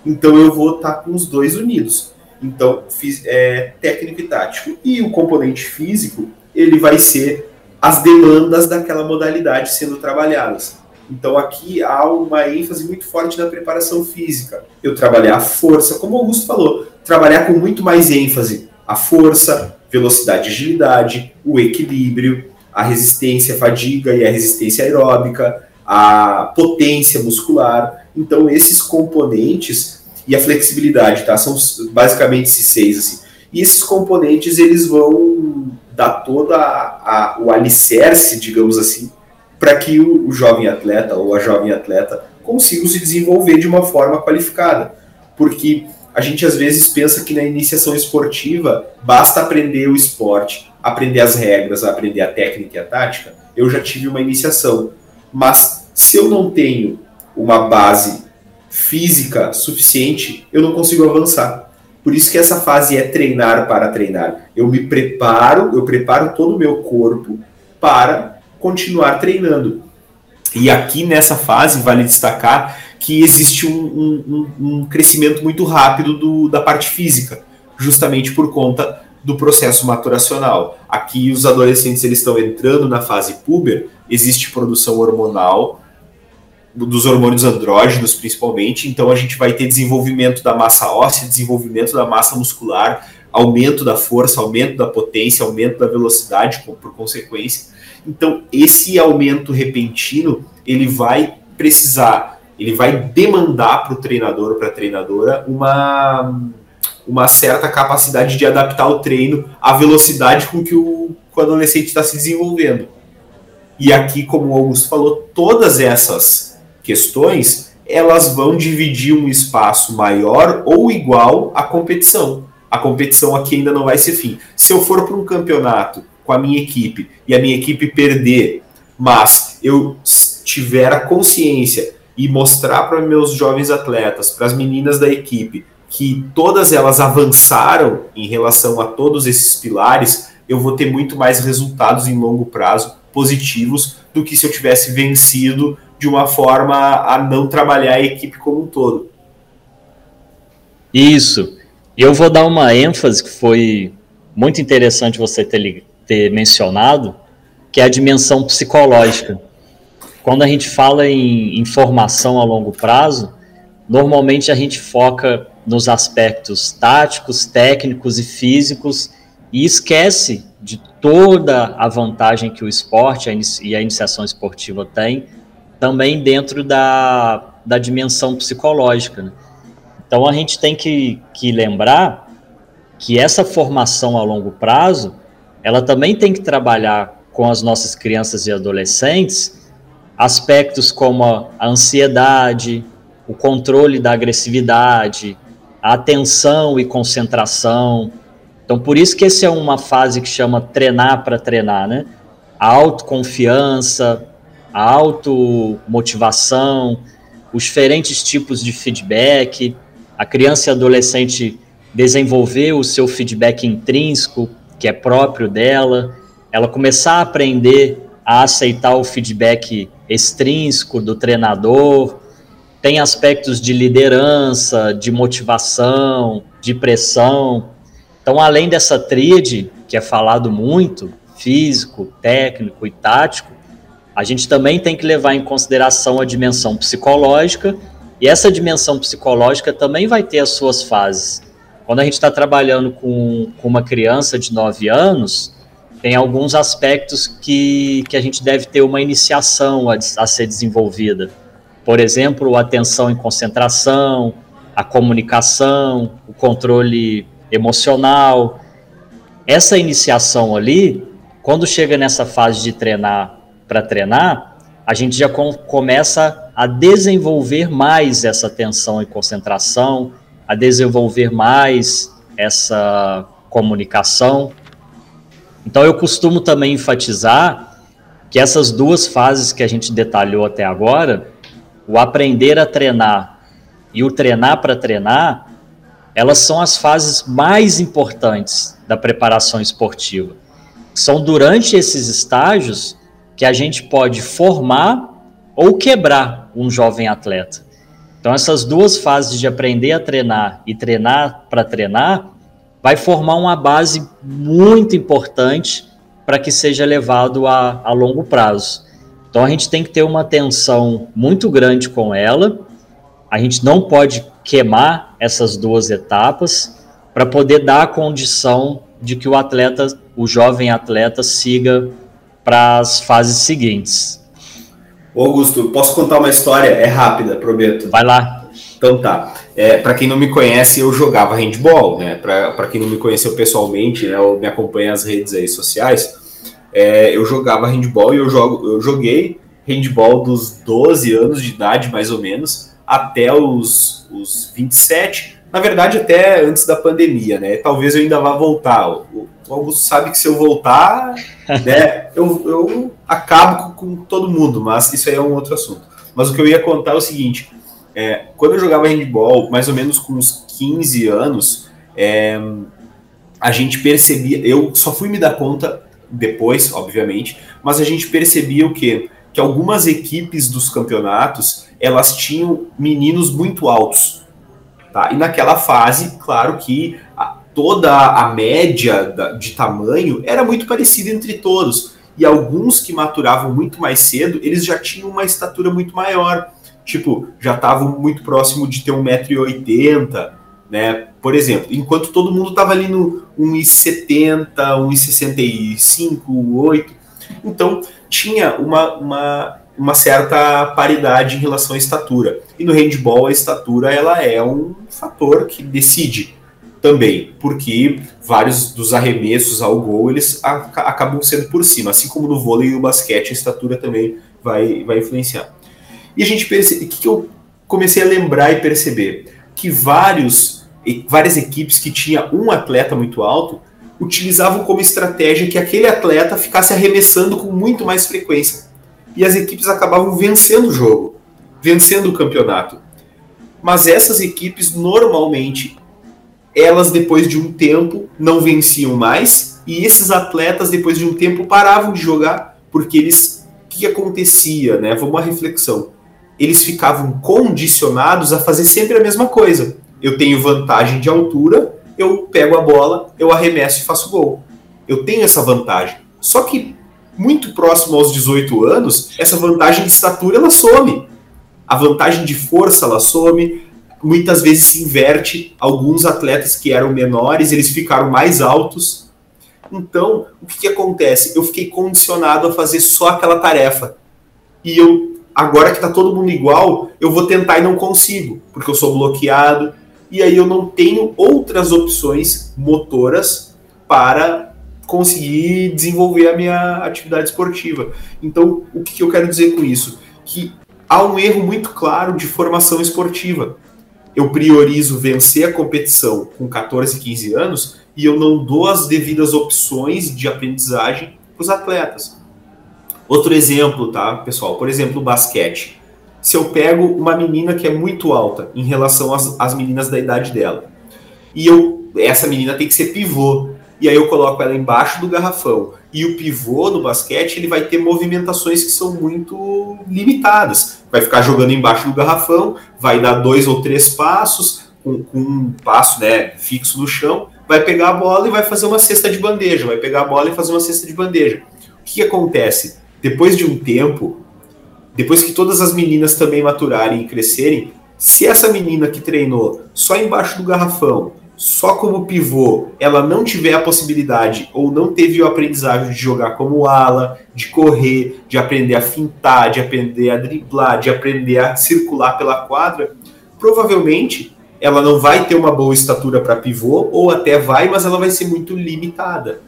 Então eu vou estar com os dois unidos. Então, é, técnico e tático. E o componente físico, ele vai ser as demandas daquela modalidade sendo trabalhadas. Então aqui há uma ênfase muito forte na preparação física. Eu trabalhar a força, como o Augusto falou, trabalhar com muito mais ênfase a força, velocidade agilidade, o equilíbrio, a resistência, a fadiga e a resistência aeróbica, a potência muscular. Então, esses componentes e a flexibilidade, tá? São basicamente esses seis, assim. E esses componentes, eles vão dar toda a, a, o alicerce, digamos assim, para que o, o jovem atleta ou a jovem atleta consigam se desenvolver de uma forma qualificada. Porque a gente às vezes pensa que na iniciação esportiva basta aprender o esporte, aprender as regras, aprender a técnica e a tática. Eu já tive uma iniciação, mas se eu não tenho uma base física suficiente, eu não consigo avançar. Por isso que essa fase é treinar para treinar. Eu me preparo, eu preparo todo o meu corpo para continuar treinando. E aqui nessa fase vale destacar que existe um, um, um crescimento muito rápido do, da parte física, justamente por conta do processo maturacional. Aqui os adolescentes eles estão entrando na fase puber, existe produção hormonal dos hormônios andrógenos principalmente, então a gente vai ter desenvolvimento da massa óssea, desenvolvimento da massa muscular, aumento da força, aumento da potência, aumento da velocidade por consequência. Então, esse aumento repentino, ele vai precisar, ele vai demandar para o treinador ou para a treinadora uma, uma certa capacidade de adaptar o treino à velocidade com que o, o adolescente está se desenvolvendo. E aqui, como o Augusto falou, todas essas questões elas vão dividir um espaço maior ou igual à competição. A competição aqui ainda não vai ser fim. Se eu for para um campeonato com a minha equipe e a minha equipe perder, mas eu tiver a consciência e mostrar para meus jovens atletas, para as meninas da equipe, que todas elas avançaram em relação a todos esses pilares, eu vou ter muito mais resultados em longo prazo positivos do que se eu tivesse vencido de uma forma a não trabalhar a equipe como um todo. Isso. Eu vou dar uma ênfase que foi muito interessante você ter, ter mencionado, que é a dimensão psicológica. Quando a gente fala em, formação a longo prazo, normalmente a gente foca nos aspectos táticos, técnicos e físicos e esquece de toda a vantagem que o esporte e a iniciação esportiva tem, também dentro da, da dimensão psicológica. Né? Então a gente tem que, que lembrar que essa formação a longo prazo, ela também tem que trabalhar com as nossas crianças e adolescentes aspectos como a ansiedade, o controle da agressividade, a atenção e concentração, então, por isso que essa é uma fase que chama treinar para treinar, né? A autoconfiança, a automotivação, os diferentes tipos de feedback, a criança e adolescente desenvolver o seu feedback intrínseco, que é próprio dela, ela começar a aprender a aceitar o feedback extrínseco do treinador, tem aspectos de liderança, de motivação, de pressão. Então, além dessa tríade, que é falado muito, físico, técnico e tático, a gente também tem que levar em consideração a dimensão psicológica, e essa dimensão psicológica também vai ter as suas fases. Quando a gente está trabalhando com, com uma criança de 9 anos, tem alguns aspectos que, que a gente deve ter uma iniciação a, a ser desenvolvida. Por exemplo, a atenção e concentração, a comunicação, o controle emocional. Essa iniciação ali, quando chega nessa fase de treinar para treinar, a gente já com, começa a desenvolver mais essa atenção e concentração, a desenvolver mais essa comunicação. Então eu costumo também enfatizar que essas duas fases que a gente detalhou até agora, o aprender a treinar e o treinar para treinar, elas são as fases mais importantes da preparação esportiva. São durante esses estágios que a gente pode formar ou quebrar um jovem atleta. Então, essas duas fases de aprender a treinar e treinar para treinar vai formar uma base muito importante para que seja levado a, a longo prazo. Então, a gente tem que ter uma atenção muito grande com ela. A gente não pode queimar essas duas etapas para poder dar a condição de que o atleta, o jovem atleta, siga para as fases seguintes. Ô Augusto, posso contar uma história? É rápida, prometo. Vai lá. Então tá. É, para quem não me conhece, eu jogava handball, né? Para quem não me conheceu pessoalmente, né, ou me acompanha nas redes aí sociais, é, eu jogava handball e eu, jogo, eu joguei handball dos 12 anos de idade, mais ou menos, até os, os 27, na verdade até antes da pandemia, né? Talvez eu ainda vá voltar. O, o Augusto sabe que se eu voltar, né, eu, eu acabo com, com, todo mundo, mas isso aí é um outro assunto. Mas o que eu ia contar é o seguinte, é, quando eu jogava handball, mais ou menos com uns 15 anos, é, a gente percebia, eu só fui me dar conta depois, obviamente, mas a gente percebia o quê? Que algumas equipes dos campeonatos elas tinham meninos muito altos. Tá? E naquela fase, claro que a, toda a média da, de tamanho era muito parecida entre todos. E alguns que maturavam muito mais cedo, eles já tinham uma estatura muito maior. Tipo, já estavam muito próximo de ter 1,80m. Né? Por exemplo, enquanto todo mundo estava ali no 1,70, 1,65, 8, então tinha uma, uma, uma certa paridade em relação à estatura. E no handball a estatura ela é um fator que decide também, porque vários dos arremessos ao gol eles acabam sendo por cima, assim como no vôlei e no basquete a estatura também vai, vai influenciar. E a gente percebe, que eu comecei a lembrar e perceber? Que vários, várias equipes que tinha um atleta muito alto utilizavam como estratégia que aquele atleta ficasse arremessando com muito mais frequência. E as equipes acabavam vencendo o jogo, vencendo o campeonato. Mas essas equipes normalmente elas depois de um tempo não venciam mais e esses atletas depois de um tempo paravam de jogar porque eles o que acontecia, né? Vamos uma reflexão. Eles ficavam condicionados a fazer sempre a mesma coisa. Eu tenho vantagem de altura, eu pego a bola, eu arremesso e faço gol. Eu tenho essa vantagem. Só que muito próximo aos 18 anos, essa vantagem de estatura ela some. A vantagem de força ela some, muitas vezes se inverte. Alguns atletas que eram menores, eles ficaram mais altos. Então, o que, que acontece? Eu fiquei condicionado a fazer só aquela tarefa. E eu, agora que está todo mundo igual, eu vou tentar e não consigo, porque eu sou bloqueado. E aí eu não tenho outras opções motoras para conseguir desenvolver a minha atividade esportiva. Então, o que, que eu quero dizer com isso? Que há um erro muito claro de formação esportiva eu priorizo vencer a competição com 14, 15 anos e eu não dou as devidas opções de aprendizagem para os atletas. Outro exemplo, tá, pessoal? Por exemplo, basquete. Se eu pego uma menina que é muito alta em relação às, às meninas da idade dela, e eu, essa menina tem que ser pivô, e aí eu coloco ela embaixo do garrafão. E o pivô no basquete ele vai ter movimentações que são muito limitadas. Vai ficar jogando embaixo do garrafão, vai dar dois ou três passos, com, com um passo né, fixo no chão, vai pegar a bola e vai fazer uma cesta de bandeja, vai pegar a bola e fazer uma cesta de bandeja. O que acontece? Depois de um tempo, depois que todas as meninas também maturarem e crescerem, se essa menina que treinou só embaixo do garrafão só como pivô ela não tiver a possibilidade ou não teve o aprendizagem de jogar como ala, de correr, de aprender a fintar, de aprender a driblar, de aprender a circular pela quadra, provavelmente ela não vai ter uma boa estatura para pivô, ou até vai, mas ela vai ser muito limitada.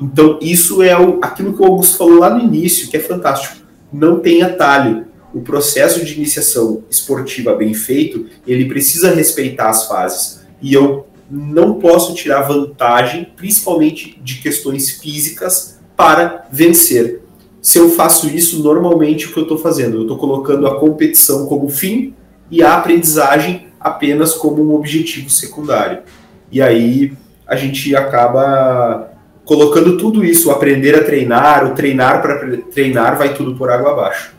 Então, isso é o, aquilo que o Augusto falou lá no início, que é fantástico. Não tem atalho. O processo de iniciação esportiva bem feito, ele precisa respeitar as fases. E eu não posso tirar vantagem, principalmente de questões físicas, para vencer. Se eu faço isso, normalmente o que eu estou fazendo? Eu estou colocando a competição como fim e a aprendizagem apenas como um objetivo secundário. E aí a gente acaba colocando tudo isso, o aprender a treinar, o treinar para treinar, vai tudo por água abaixo.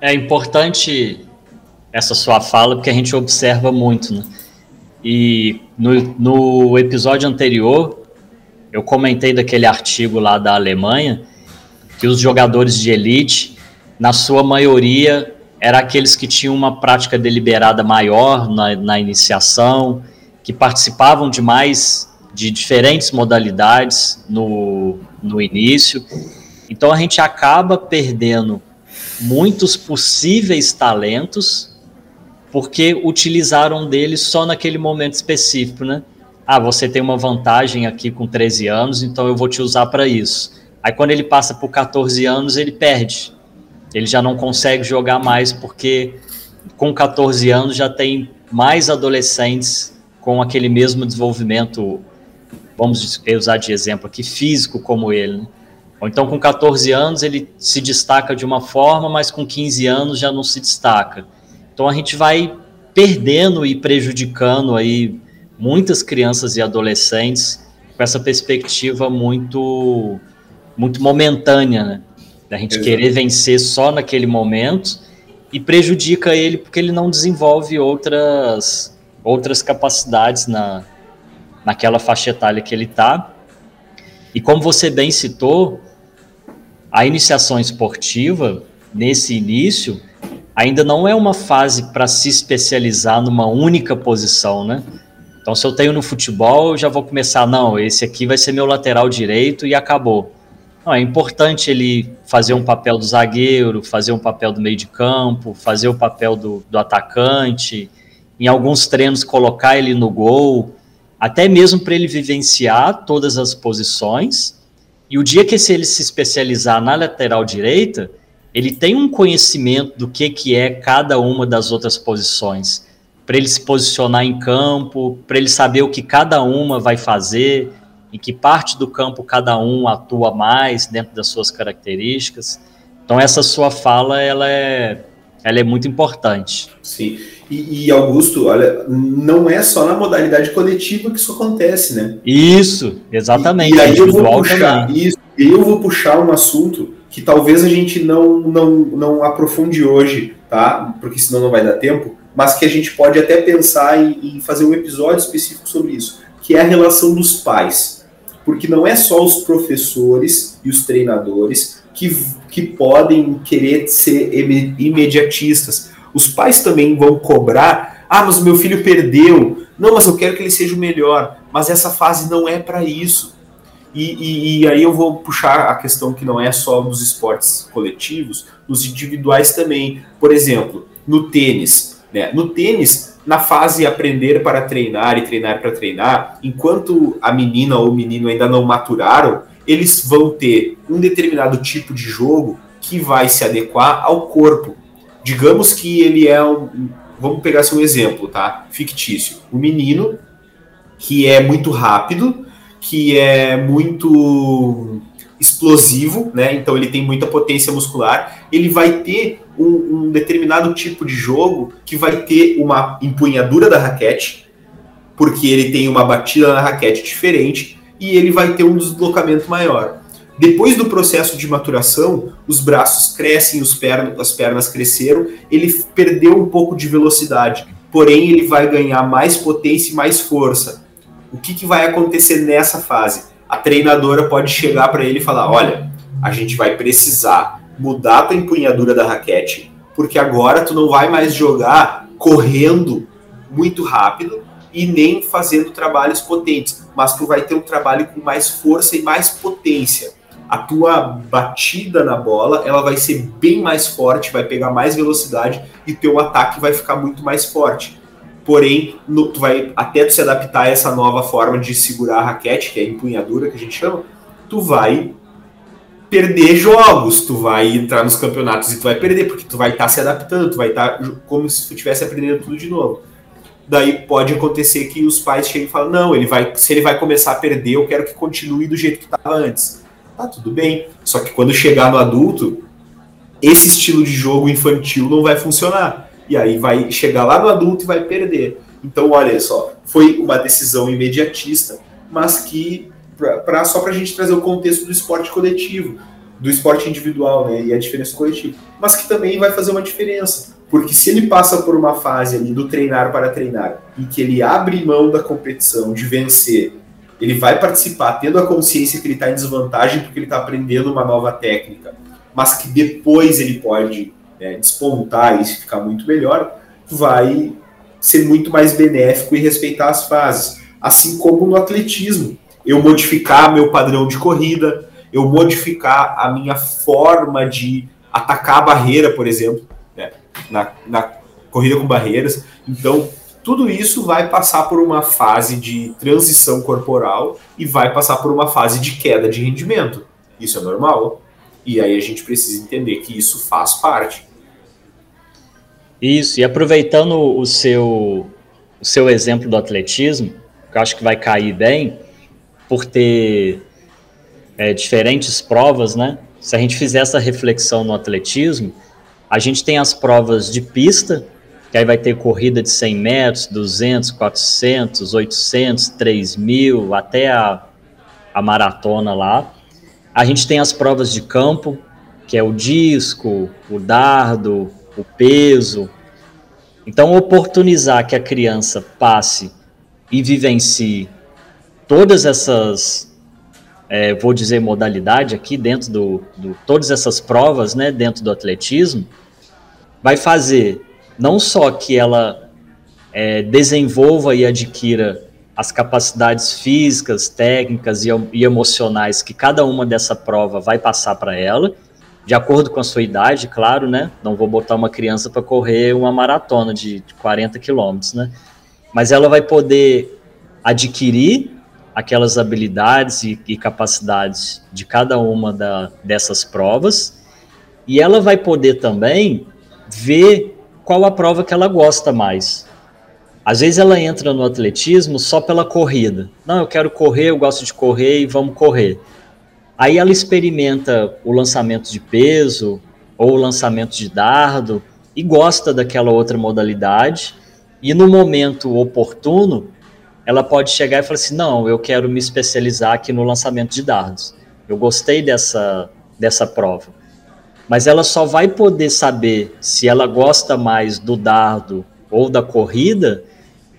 É importante essa sua fala, porque a gente observa muito, né? E no, no episódio anterior, eu comentei daquele artigo lá da Alemanha, que os jogadores de elite, na sua maioria, eram aqueles que tinham uma prática deliberada maior na, na iniciação, que participavam de mais de diferentes modalidades no, no início. Então a gente acaba perdendo muitos possíveis talentos porque utilizaram dele só naquele momento específico, né? Ah, você tem uma vantagem aqui com 13 anos, então eu vou te usar para isso. Aí quando ele passa por 14 anos, ele perde. Ele já não consegue jogar mais porque com 14 anos já tem mais adolescentes com aquele mesmo desenvolvimento, vamos usar de exemplo aqui, físico como ele. Né? Ou então com 14 anos ele se destaca de uma forma, mas com 15 anos já não se destaca. Então a gente vai perdendo e prejudicando aí muitas crianças e adolescentes com essa perspectiva muito muito momentânea, né? Da gente Exato. querer vencer só naquele momento e prejudica ele porque ele não desenvolve outras outras capacidades na naquela faixa etária que ele está. E como você bem citou, a iniciação esportiva nesse início ainda não é uma fase para se especializar numa única posição, né? Então, se eu tenho no futebol, eu já vou começar, não, esse aqui vai ser meu lateral direito e acabou. Não, é importante ele fazer um papel do zagueiro, fazer um papel do meio de campo, fazer o papel do, do atacante, em alguns treinos colocar ele no gol, até mesmo para ele vivenciar todas as posições. E o dia que ele se especializar na lateral direita, ele tem um conhecimento do que, que é cada uma das outras posições, para ele se posicionar em campo, para ele saber o que cada uma vai fazer, em que parte do campo cada um atua mais dentro das suas características. Então essa sua fala ela é, ela é muito importante. Sim. E, e, Augusto, olha, não é só na modalidade coletiva que isso acontece, né? Isso, exatamente. E, e aí eu vou puxar também. isso, eu vou puxar um assunto que talvez a gente não, não, não aprofunde hoje, tá? Porque senão não vai dar tempo, mas que a gente pode até pensar em, em fazer um episódio específico sobre isso, que é a relação dos pais porque não é só os professores e os treinadores que, que podem querer ser imediatistas. Os pais também vão cobrar: ah, mas o meu filho perdeu. Não, mas eu quero que ele seja o melhor. Mas essa fase não é para isso. E, e, e, aí eu vou puxar a questão que não é só nos esportes coletivos, nos individuais também. Por exemplo, no tênis. Né? No tênis, na fase aprender para treinar e treinar para treinar, enquanto a menina ou o menino ainda não maturaram, eles vão ter um determinado tipo de jogo que vai se adequar ao corpo. Digamos que ele é um. Vamos pegar assim um exemplo, tá? Fictício. O menino que é muito rápido, que é muito explosivo, né? Então ele tem muita potência muscular. Ele vai ter um, um, determinado tipo de jogo que vai ter uma empunhadura da raquete, porque ele tem uma batida na raquete diferente e ele vai ter um deslocamento maior. Depois do processo de maturação, os braços crescem, os pernas, as pernas cresceram, ele perdeu um pouco de velocidade, porém ele vai ganhar mais potência e mais força. O que, que vai acontecer nessa fase? a treinadora pode chegar para ele e falar: olha, a gente vai precisar mudar a tua empunhadura da raquete, porque agora tu não vai mais jogar correndo muito rápido e nem fazendo trabalhos potentes, mas tu vai ter um trabalho com mais força e mais potência. A tua batida na bola, ela vai ser bem mais forte, vai pegar mais velocidade e teu ataque vai ficar muito mais forte porém no, tu vai até tu se adaptar a essa nova forma de segurar a raquete, que é a empunhadura que a gente chama, tu vai perder jogos, tu vai entrar nos campeonatos e tu vai perder, porque tu vai estar tá se adaptando, tu vai estar tá como se tu estivesse aprendendo tudo de novo. Daí pode acontecer que os pais cheguem e falem, não, ele vai, se ele vai começar a perder, eu quero que continue do jeito que estava antes. Tá, tudo bem. Só que quando chegar no adulto, esse estilo de jogo infantil não vai funcionar e aí vai chegar lá no adulto e vai perder. Então, olha só, foi uma decisão imediatista, mas que pra, pra só para a gente trazer o contexto do esporte coletivo, do esporte individual, né, e a diferença coletiva, mas que também vai fazer uma diferença, porque se ele passa por uma fase ali do treinar para treinar, em que ele abre mão da competição, de vencer, ele vai participar tendo a consciência que ele está em desvantagem porque ele está aprendendo uma nova técnica, mas que depois ele pode é, despontar e ficar muito melhor, vai ser muito mais benéfico e respeitar as fases. Assim como no atletismo. Eu modificar meu padrão de corrida, eu modificar a minha forma de atacar a barreira, por exemplo, né? Na, na corrida com barreiras. Então, tudo isso vai passar por uma fase de transição corporal e vai passar por uma fase de queda de rendimento. Isso é normal. E aí a gente precisa entender que isso faz parte. Isso, e aproveitando o seu, o seu exemplo do atletismo, que eu acho que vai cair bem, por ter é, diferentes provas, né? Se a gente fizer essa reflexão no atletismo, a gente tem as provas de pista, que aí vai ter corrida de 100 metros, 200, 400, 800, 3 mil, até a, a maratona lá. A gente tem as provas de campo, que é o disco, o dardo, o peso. Então, oportunizar que a criança passe e vivencie todas essas, é, vou dizer, modalidade aqui dentro do, do, todas essas provas, né, dentro do atletismo, vai fazer não só que ela é, desenvolva e adquira as capacidades físicas, técnicas e, e emocionais que cada uma dessa prova vai passar para ela, de acordo com a sua idade, claro, né? Não vou botar uma criança para correr uma maratona de 40 quilômetros, né? Mas ela vai poder adquirir aquelas habilidades e, e capacidades de cada uma da, dessas provas e ela vai poder também ver qual a prova que ela gosta mais. Às vezes ela entra no atletismo só pela corrida. Não, eu quero correr, eu gosto de correr e vamos correr. Aí ela experimenta o lançamento de peso ou o lançamento de dardo e gosta daquela outra modalidade. E no momento oportuno, ela pode chegar e falar assim: não, eu quero me especializar aqui no lançamento de dardos. Eu gostei dessa, dessa prova. Mas ela só vai poder saber se ela gosta mais do dardo ou da corrida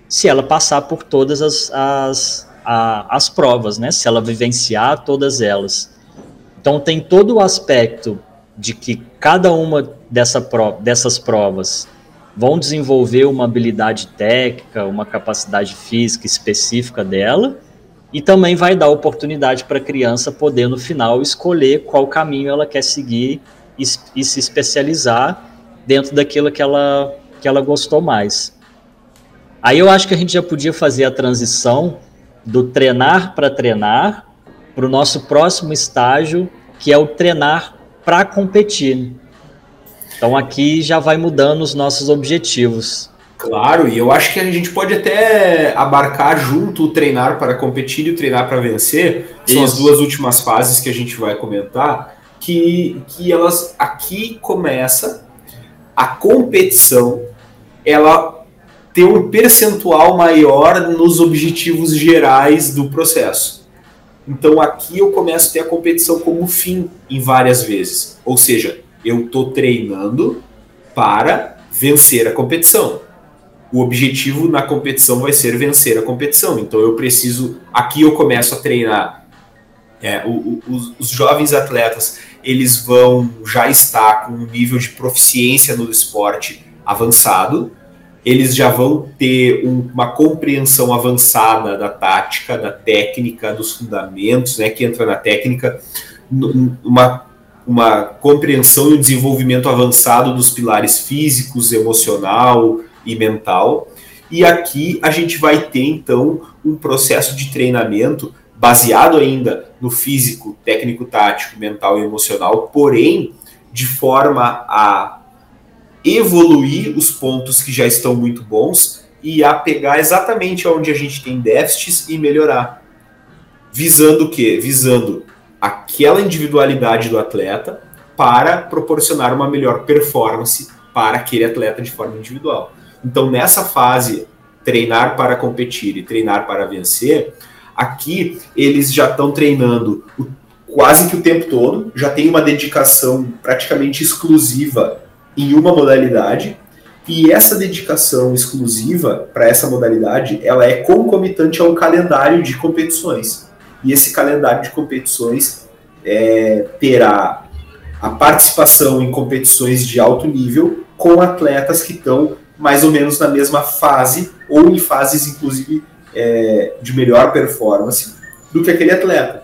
se ela passar por todas as, as, a, as provas, né? Se ela vivenciar todas elas. Então tem todo o aspecto de que cada uma dessa pro, dessas provas vão desenvolver uma habilidade técnica, uma capacidade física específica dela, e também vai dar oportunidade para a criança poder no final escolher qual caminho ela quer seguir e, e se especializar dentro daquilo que ela, que ela gostou mais. Aí eu acho que a gente já podia fazer a transição do treinar para treinar para o nosso próximo estágio, que é o treinar para competir. Então aqui já vai mudando os nossos objetivos. Claro, e eu acho que a gente pode até abarcar junto o treinar para competir e o treinar para vencer. São Isso. as duas últimas fases que a gente vai comentar, que, que elas aqui começa a competição, ela ter um percentual maior nos objetivos gerais do processo. Então aqui eu começo a ter a competição como fim em várias vezes. Ou seja, eu estou treinando para vencer a competição. O objetivo na competição vai ser vencer a competição. Então eu preciso. Aqui eu começo a treinar. É, o, o, os, os jovens atletas eles vão já estar com um nível de proficiência no esporte avançado eles já vão ter um, uma compreensão avançada da tática, da técnica, dos fundamentos, né, que entra na técnica, uma, uma compreensão e um desenvolvimento avançado dos pilares físicos, emocional e mental. E aqui a gente vai ter então um processo de treinamento baseado ainda no físico, técnico, tático, mental e emocional, porém de forma a evoluir os pontos que já estão muito bons e a pegar exatamente onde a gente tem déficits e melhorar. Visando o quê? Visando aquela individualidade do atleta para proporcionar uma melhor performance para aquele atleta de forma individual. Então, nessa fase, treinar para competir e treinar para vencer, aqui eles já estão treinando quase que o tempo todo, já tem uma dedicação praticamente exclusiva em uma modalidade e essa dedicação exclusiva para essa modalidade ela é concomitante ao calendário de competições e esse calendário de competições é, terá a participação em competições de alto nível com atletas que estão mais ou menos na mesma fase ou em fases inclusive é, de melhor performance do que aquele atleta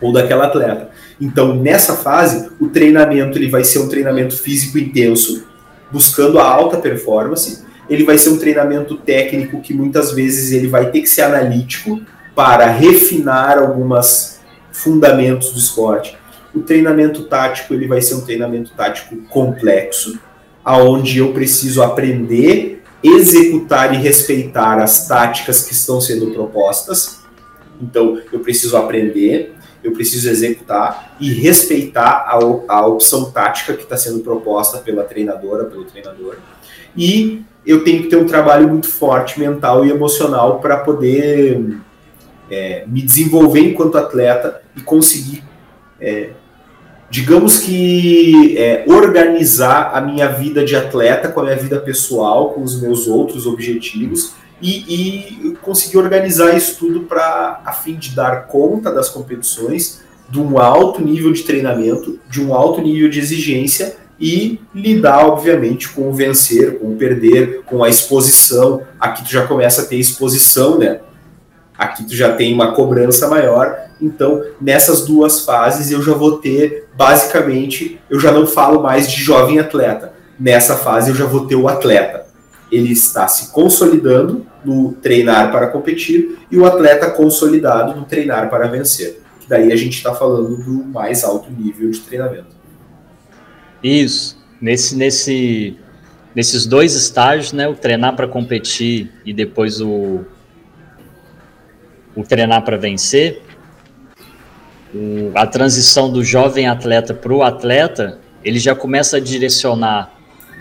ou daquela atleta. Então, nessa fase, o treinamento ele vai ser um treinamento físico intenso, buscando a alta performance. Ele vai ser um treinamento técnico que muitas vezes ele vai ter que ser analítico para refinar alguns fundamentos do esporte. O treinamento tático ele vai ser um treinamento tático complexo, aonde eu preciso aprender, executar e respeitar as táticas que estão sendo propostas. Então, eu preciso aprender, eu preciso executar e respeitar a, a opção tática que está sendo proposta pela treinadora, pelo treinador. E eu tenho que ter um trabalho muito forte mental e emocional para poder é, me desenvolver enquanto atleta e conseguir, é, digamos que, é, organizar a minha vida de atleta com a minha vida pessoal, com os meus outros objetivos e, e conseguir organizar isso tudo para a fim de dar conta das competições de um alto nível de treinamento, de um alto nível de exigência e lidar, obviamente, com o vencer, com o perder, com a exposição. Aqui tu já começa a ter exposição, né? Aqui tu já tem uma cobrança maior. Então, nessas duas fases eu já vou ter, basicamente, eu já não falo mais de jovem atleta. Nessa fase eu já vou ter o atleta. Ele está se consolidando no treinar para competir e o atleta consolidado no treinar para vencer. Daí a gente está falando do mais alto nível de treinamento. Isso. Nesse, nesse, nesses dois estágios, né, o treinar para competir e depois o, o treinar para vencer, o, a transição do jovem atleta para o atleta, ele já começa a direcionar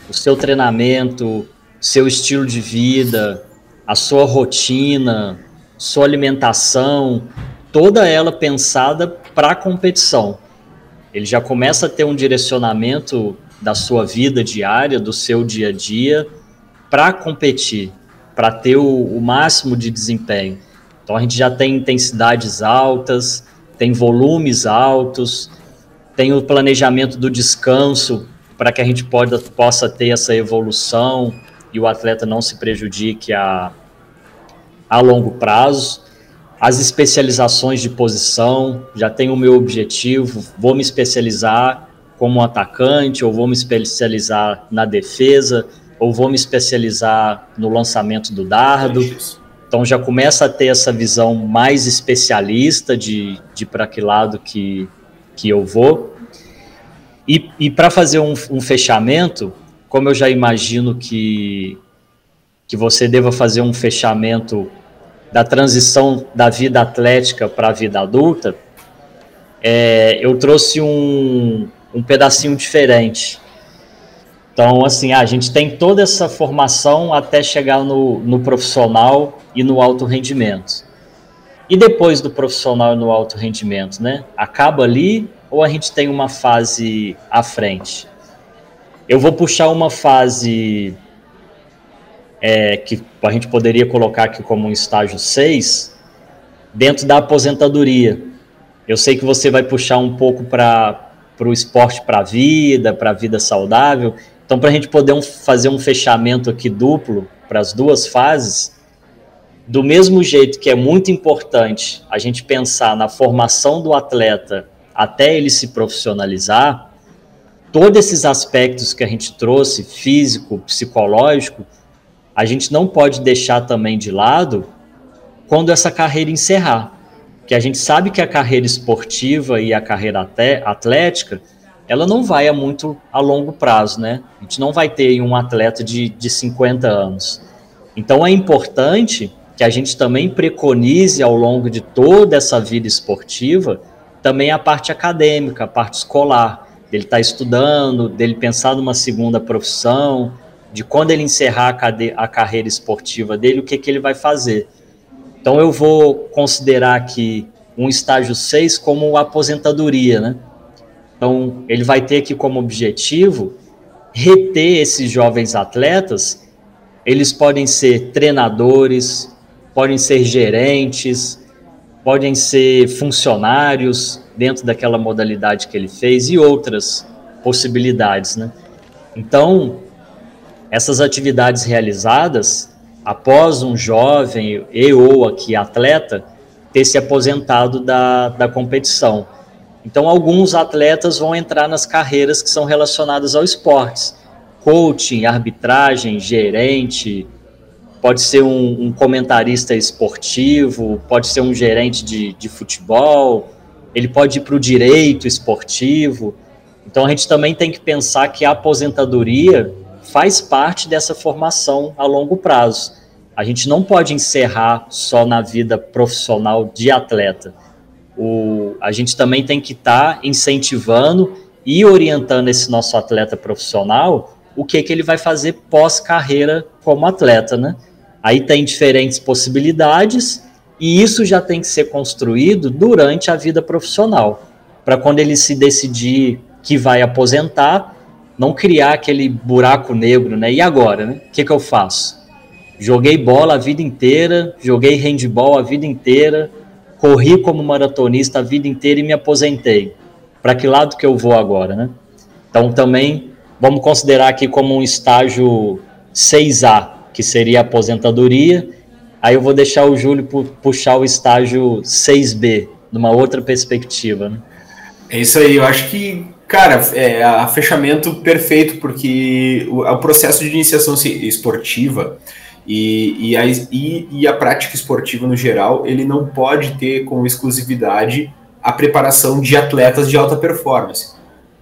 o seu treinamento, seu estilo de vida, a sua rotina, sua alimentação, toda ela pensada para a competição ele já começa a ter um direcionamento da sua vida diária, do seu dia a dia, para competir, para ter o, o, máximo de desempenho. Então a gente já tem intensidades altas, tem volumes altos, tem o planejamento do descanso para que a gente pode, possa ter essa evolução e o atleta não se prejudique a, a longo prazo as especializações de posição, já tenho o meu objetivo, vou me especializar como atacante, ou vou me especializar na defesa, ou vou me especializar no lançamento do dardo. Então já começa a ter essa visão mais especialista de, de para que lado que, que eu vou. E, e para fazer um, um fechamento, como eu já imagino que, que você deva fazer um fechamento da transição da vida atlética para a vida adulta, é, eu trouxe um, um pedacinho diferente. Então, assim, a gente tem toda essa formação até chegar no, no profissional e no alto rendimento. E depois do profissional e no alto rendimento, né? Acaba ali ou a gente tem uma fase à frente? Eu vou puxar uma fase é, que a gente poderia colocar aqui como um estágio 6, dentro da aposentadoria. Eu sei que você vai puxar um pouco para o esporte para a vida, para a vida saudável. Então, para a gente poder um, fazer um fechamento aqui duplo para as duas fases, do mesmo jeito que é muito importante a gente pensar na formação do atleta até ele se profissionalizar, todos esses aspectos que a gente trouxe, físico, psicológico, a gente não pode deixar também de lado quando essa carreira encerrar. Que a gente sabe que a carreira esportiva e a carreira atlética, ela não vai a muito a longo prazo, né? A gente não vai ter um atleta de, de 50 anos. Então é importante que a gente também preconize ao longo de toda essa vida esportiva também a parte acadêmica, a parte escolar, dele estar tá estudando, dele pensar numa segunda profissão, de quando ele encerrar a, cade a carreira esportiva dele, o que, que ele vai fazer. Então eu vou considerar aqui um estágio 6 como aposentadoria, né? Então ele vai ter aqui como objetivo reter esses jovens atletas. Eles podem ser treinadores, podem ser gerentes, podem ser funcionários dentro daquela modalidade que ele fez e outras possibilidades, né? Então, essas atividades realizadas após um jovem e ou aqui atleta ter se aposentado da, da competição. Então, alguns atletas vão entrar nas carreiras que são relacionadas ao esportes. Coaching, arbitragem, gerente, pode ser um, um comentarista esportivo, pode ser um gerente de, de futebol, ele pode ir para o direito esportivo. Então, a gente também tem que pensar que a aposentadoria faz parte dessa formação a longo prazo. A gente não pode encerrar só na vida profissional de atleta. O, a gente também tem que estar tá incentivando e orientando esse nosso atleta profissional o que, que ele vai fazer pós-carreira como atleta, né? Aí tem diferentes possibilidades e isso já tem que ser construído durante a vida profissional, para quando ele se decidir que vai aposentar, não criar aquele buraco negro, né? E agora, né? O que, que eu faço? Joguei bola a vida inteira, joguei handball a vida inteira, corri como maratonista a vida inteira e me aposentei. Para que lado que eu vou agora, né? Então também vamos considerar aqui como um estágio 6A, que seria a aposentadoria. Aí eu vou deixar o Júlio puxar o estágio 6B, numa outra perspectiva. Né? É isso aí, eu acho que, cara, é a fechamento perfeito, porque o, o processo de iniciação esportiva e, e, a, e, e a prática esportiva no geral, ele não pode ter como exclusividade a preparação de atletas de alta performance.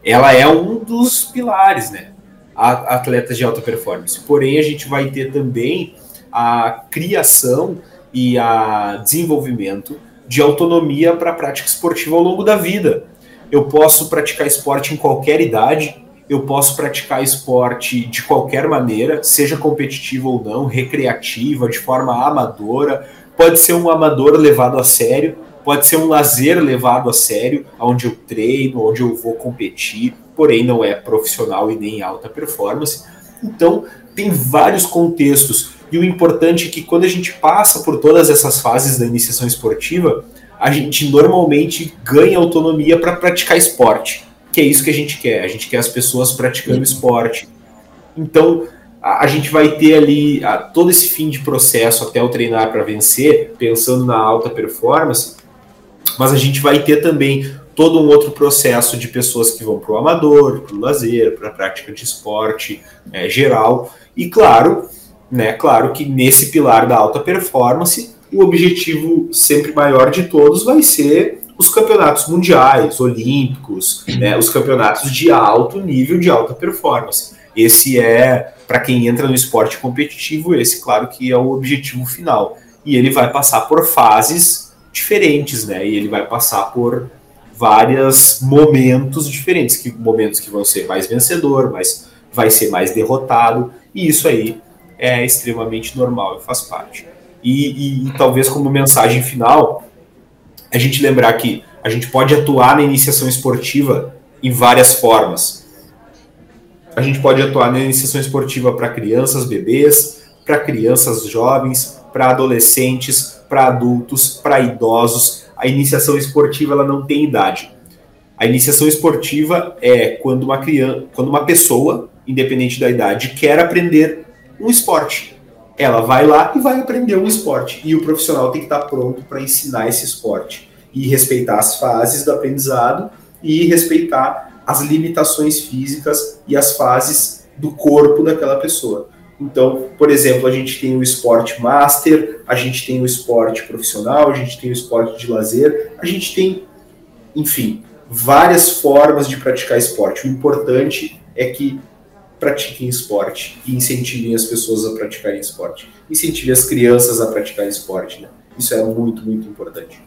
Ela é um dos pilares, né? A, atletas de alta performance. Porém, a gente vai ter também a criação e a desenvolvimento de autonomia para a prática esportiva ao longo da vida. Eu posso praticar esporte em qualquer idade, eu posso praticar esporte de qualquer maneira, seja competitivo ou não, recreativa, de forma amadora, pode ser um amador levado a sério, pode ser um lazer levado a sério, onde eu treino, onde eu vou competir, porém não é profissional e nem alta performance. Então, tem vários contextos. E o importante é que quando a gente passa por todas essas fases da iniciação esportiva, a gente normalmente ganha autonomia para praticar esporte, que é isso que a gente quer. A gente quer as pessoas praticando uhum. esporte. Então, a, a, gente vai ter ali a, todo esse fim de processo até o treinar para vencer, pensando na alta performance, mas a gente vai ter também todo um outro processo de pessoas que vão para o amador, para o lazer, para a prática de esporte é, geral. E claro, né, claro que nesse pilar da alta performance, o objetivo sempre maior de todos vai ser os campeonatos mundiais, olímpicos, né, os campeonatos de alto nível, de alta performance. Esse é, para quem entra no esporte competitivo, esse, claro, que é o objetivo final. E ele vai passar por fases diferentes, né? E ele vai passar por vários momentos diferentes, que momentos que vão ser mais vencedor, mas vai ser mais derrotado, e isso aí é extremamente normal e faz parte. E, e, e talvez como mensagem final, a gente lembrar que a gente pode atuar na iniciação esportiva em várias formas. A gente pode atuar na iniciação esportiva para crianças, bebês, para crianças jovens, para adolescentes, para adultos, para idosos. A iniciação esportiva ela não tem idade. A iniciação esportiva é quando uma criança, quando uma pessoa, independente da idade, quer aprender um esporte. Ela vai lá e vai aprender um esporte. E o profissional tem que estar pronto para ensinar esse esporte e respeitar as fases do aprendizado e respeitar as limitações físicas e as fases do corpo daquela pessoa. Então, por exemplo, a gente tem o esporte master, a gente tem o esporte profissional, a gente tem o esporte de lazer, a gente tem, enfim, várias formas de praticar esporte. O importante é que pratiquem esporte e incentivem as pessoas a praticarem esporte. Incentive as crianças a praticarem esporte. Né? Isso é muito, muito importante.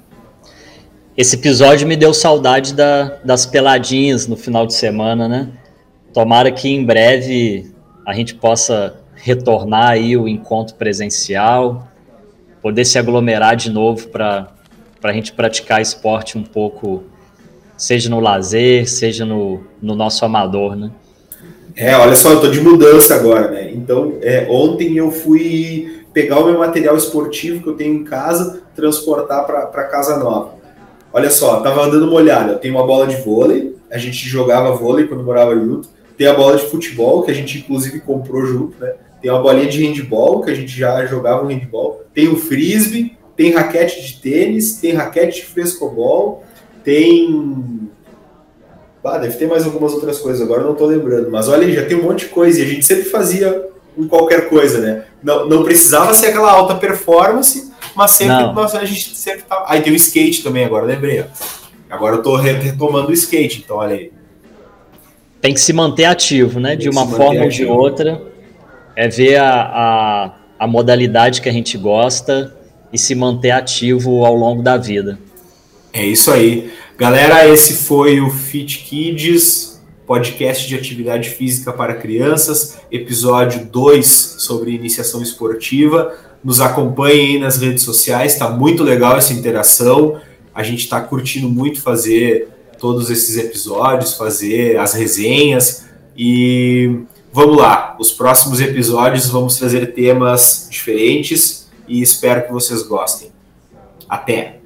Esse episódio me deu saudade da, das peladinhas no final de semana, né? Tomara que em breve a gente possa retornar aí o encontro presencial, poder se aglomerar de novo para a gente praticar esporte um pouco, seja no lazer, seja no, no nosso amador, né? É, olha só, eu tô de mudança agora, né? Então, é, ontem eu fui pegar o meu material esportivo que eu tenho em casa, transportar para casa nova. Olha só, tava dando uma olhada. Eu tenho uma bola de vôlei, a gente jogava vôlei quando morava junto. Tem a bola de futebol, que a gente inclusive comprou junto, né? Tem uma bolinha de handball, que a gente já jogava um handball. Tem o frisbee, tem raquete de tênis, tem raquete de frescobol, tem ah, deve ter mais algumas outras coisas, agora não estou lembrando. Mas olha, já tem um monte de coisa e a gente sempre fazia em qualquer coisa, né? Não, não precisava ser aquela alta performance, mas sempre nós, a gente sempre tava. Aí tem o skate também, agora lembrei. Agora eu estou retomando o skate, então olha aí. Tem que se manter ativo, né? Tem de uma forma ou de outra. É ver a, a, a modalidade que a gente gosta e se manter ativo ao longo da vida. É isso aí. Galera, esse foi o Fit Kids, podcast de atividade física para crianças, episódio 2 sobre iniciação esportiva. Nos acompanhem aí nas redes sociais, está muito legal essa interação. A gente está curtindo muito fazer todos esses episódios, fazer as resenhas e vamos lá. Os próximos episódios vamos trazer temas diferentes e espero que vocês gostem. Até!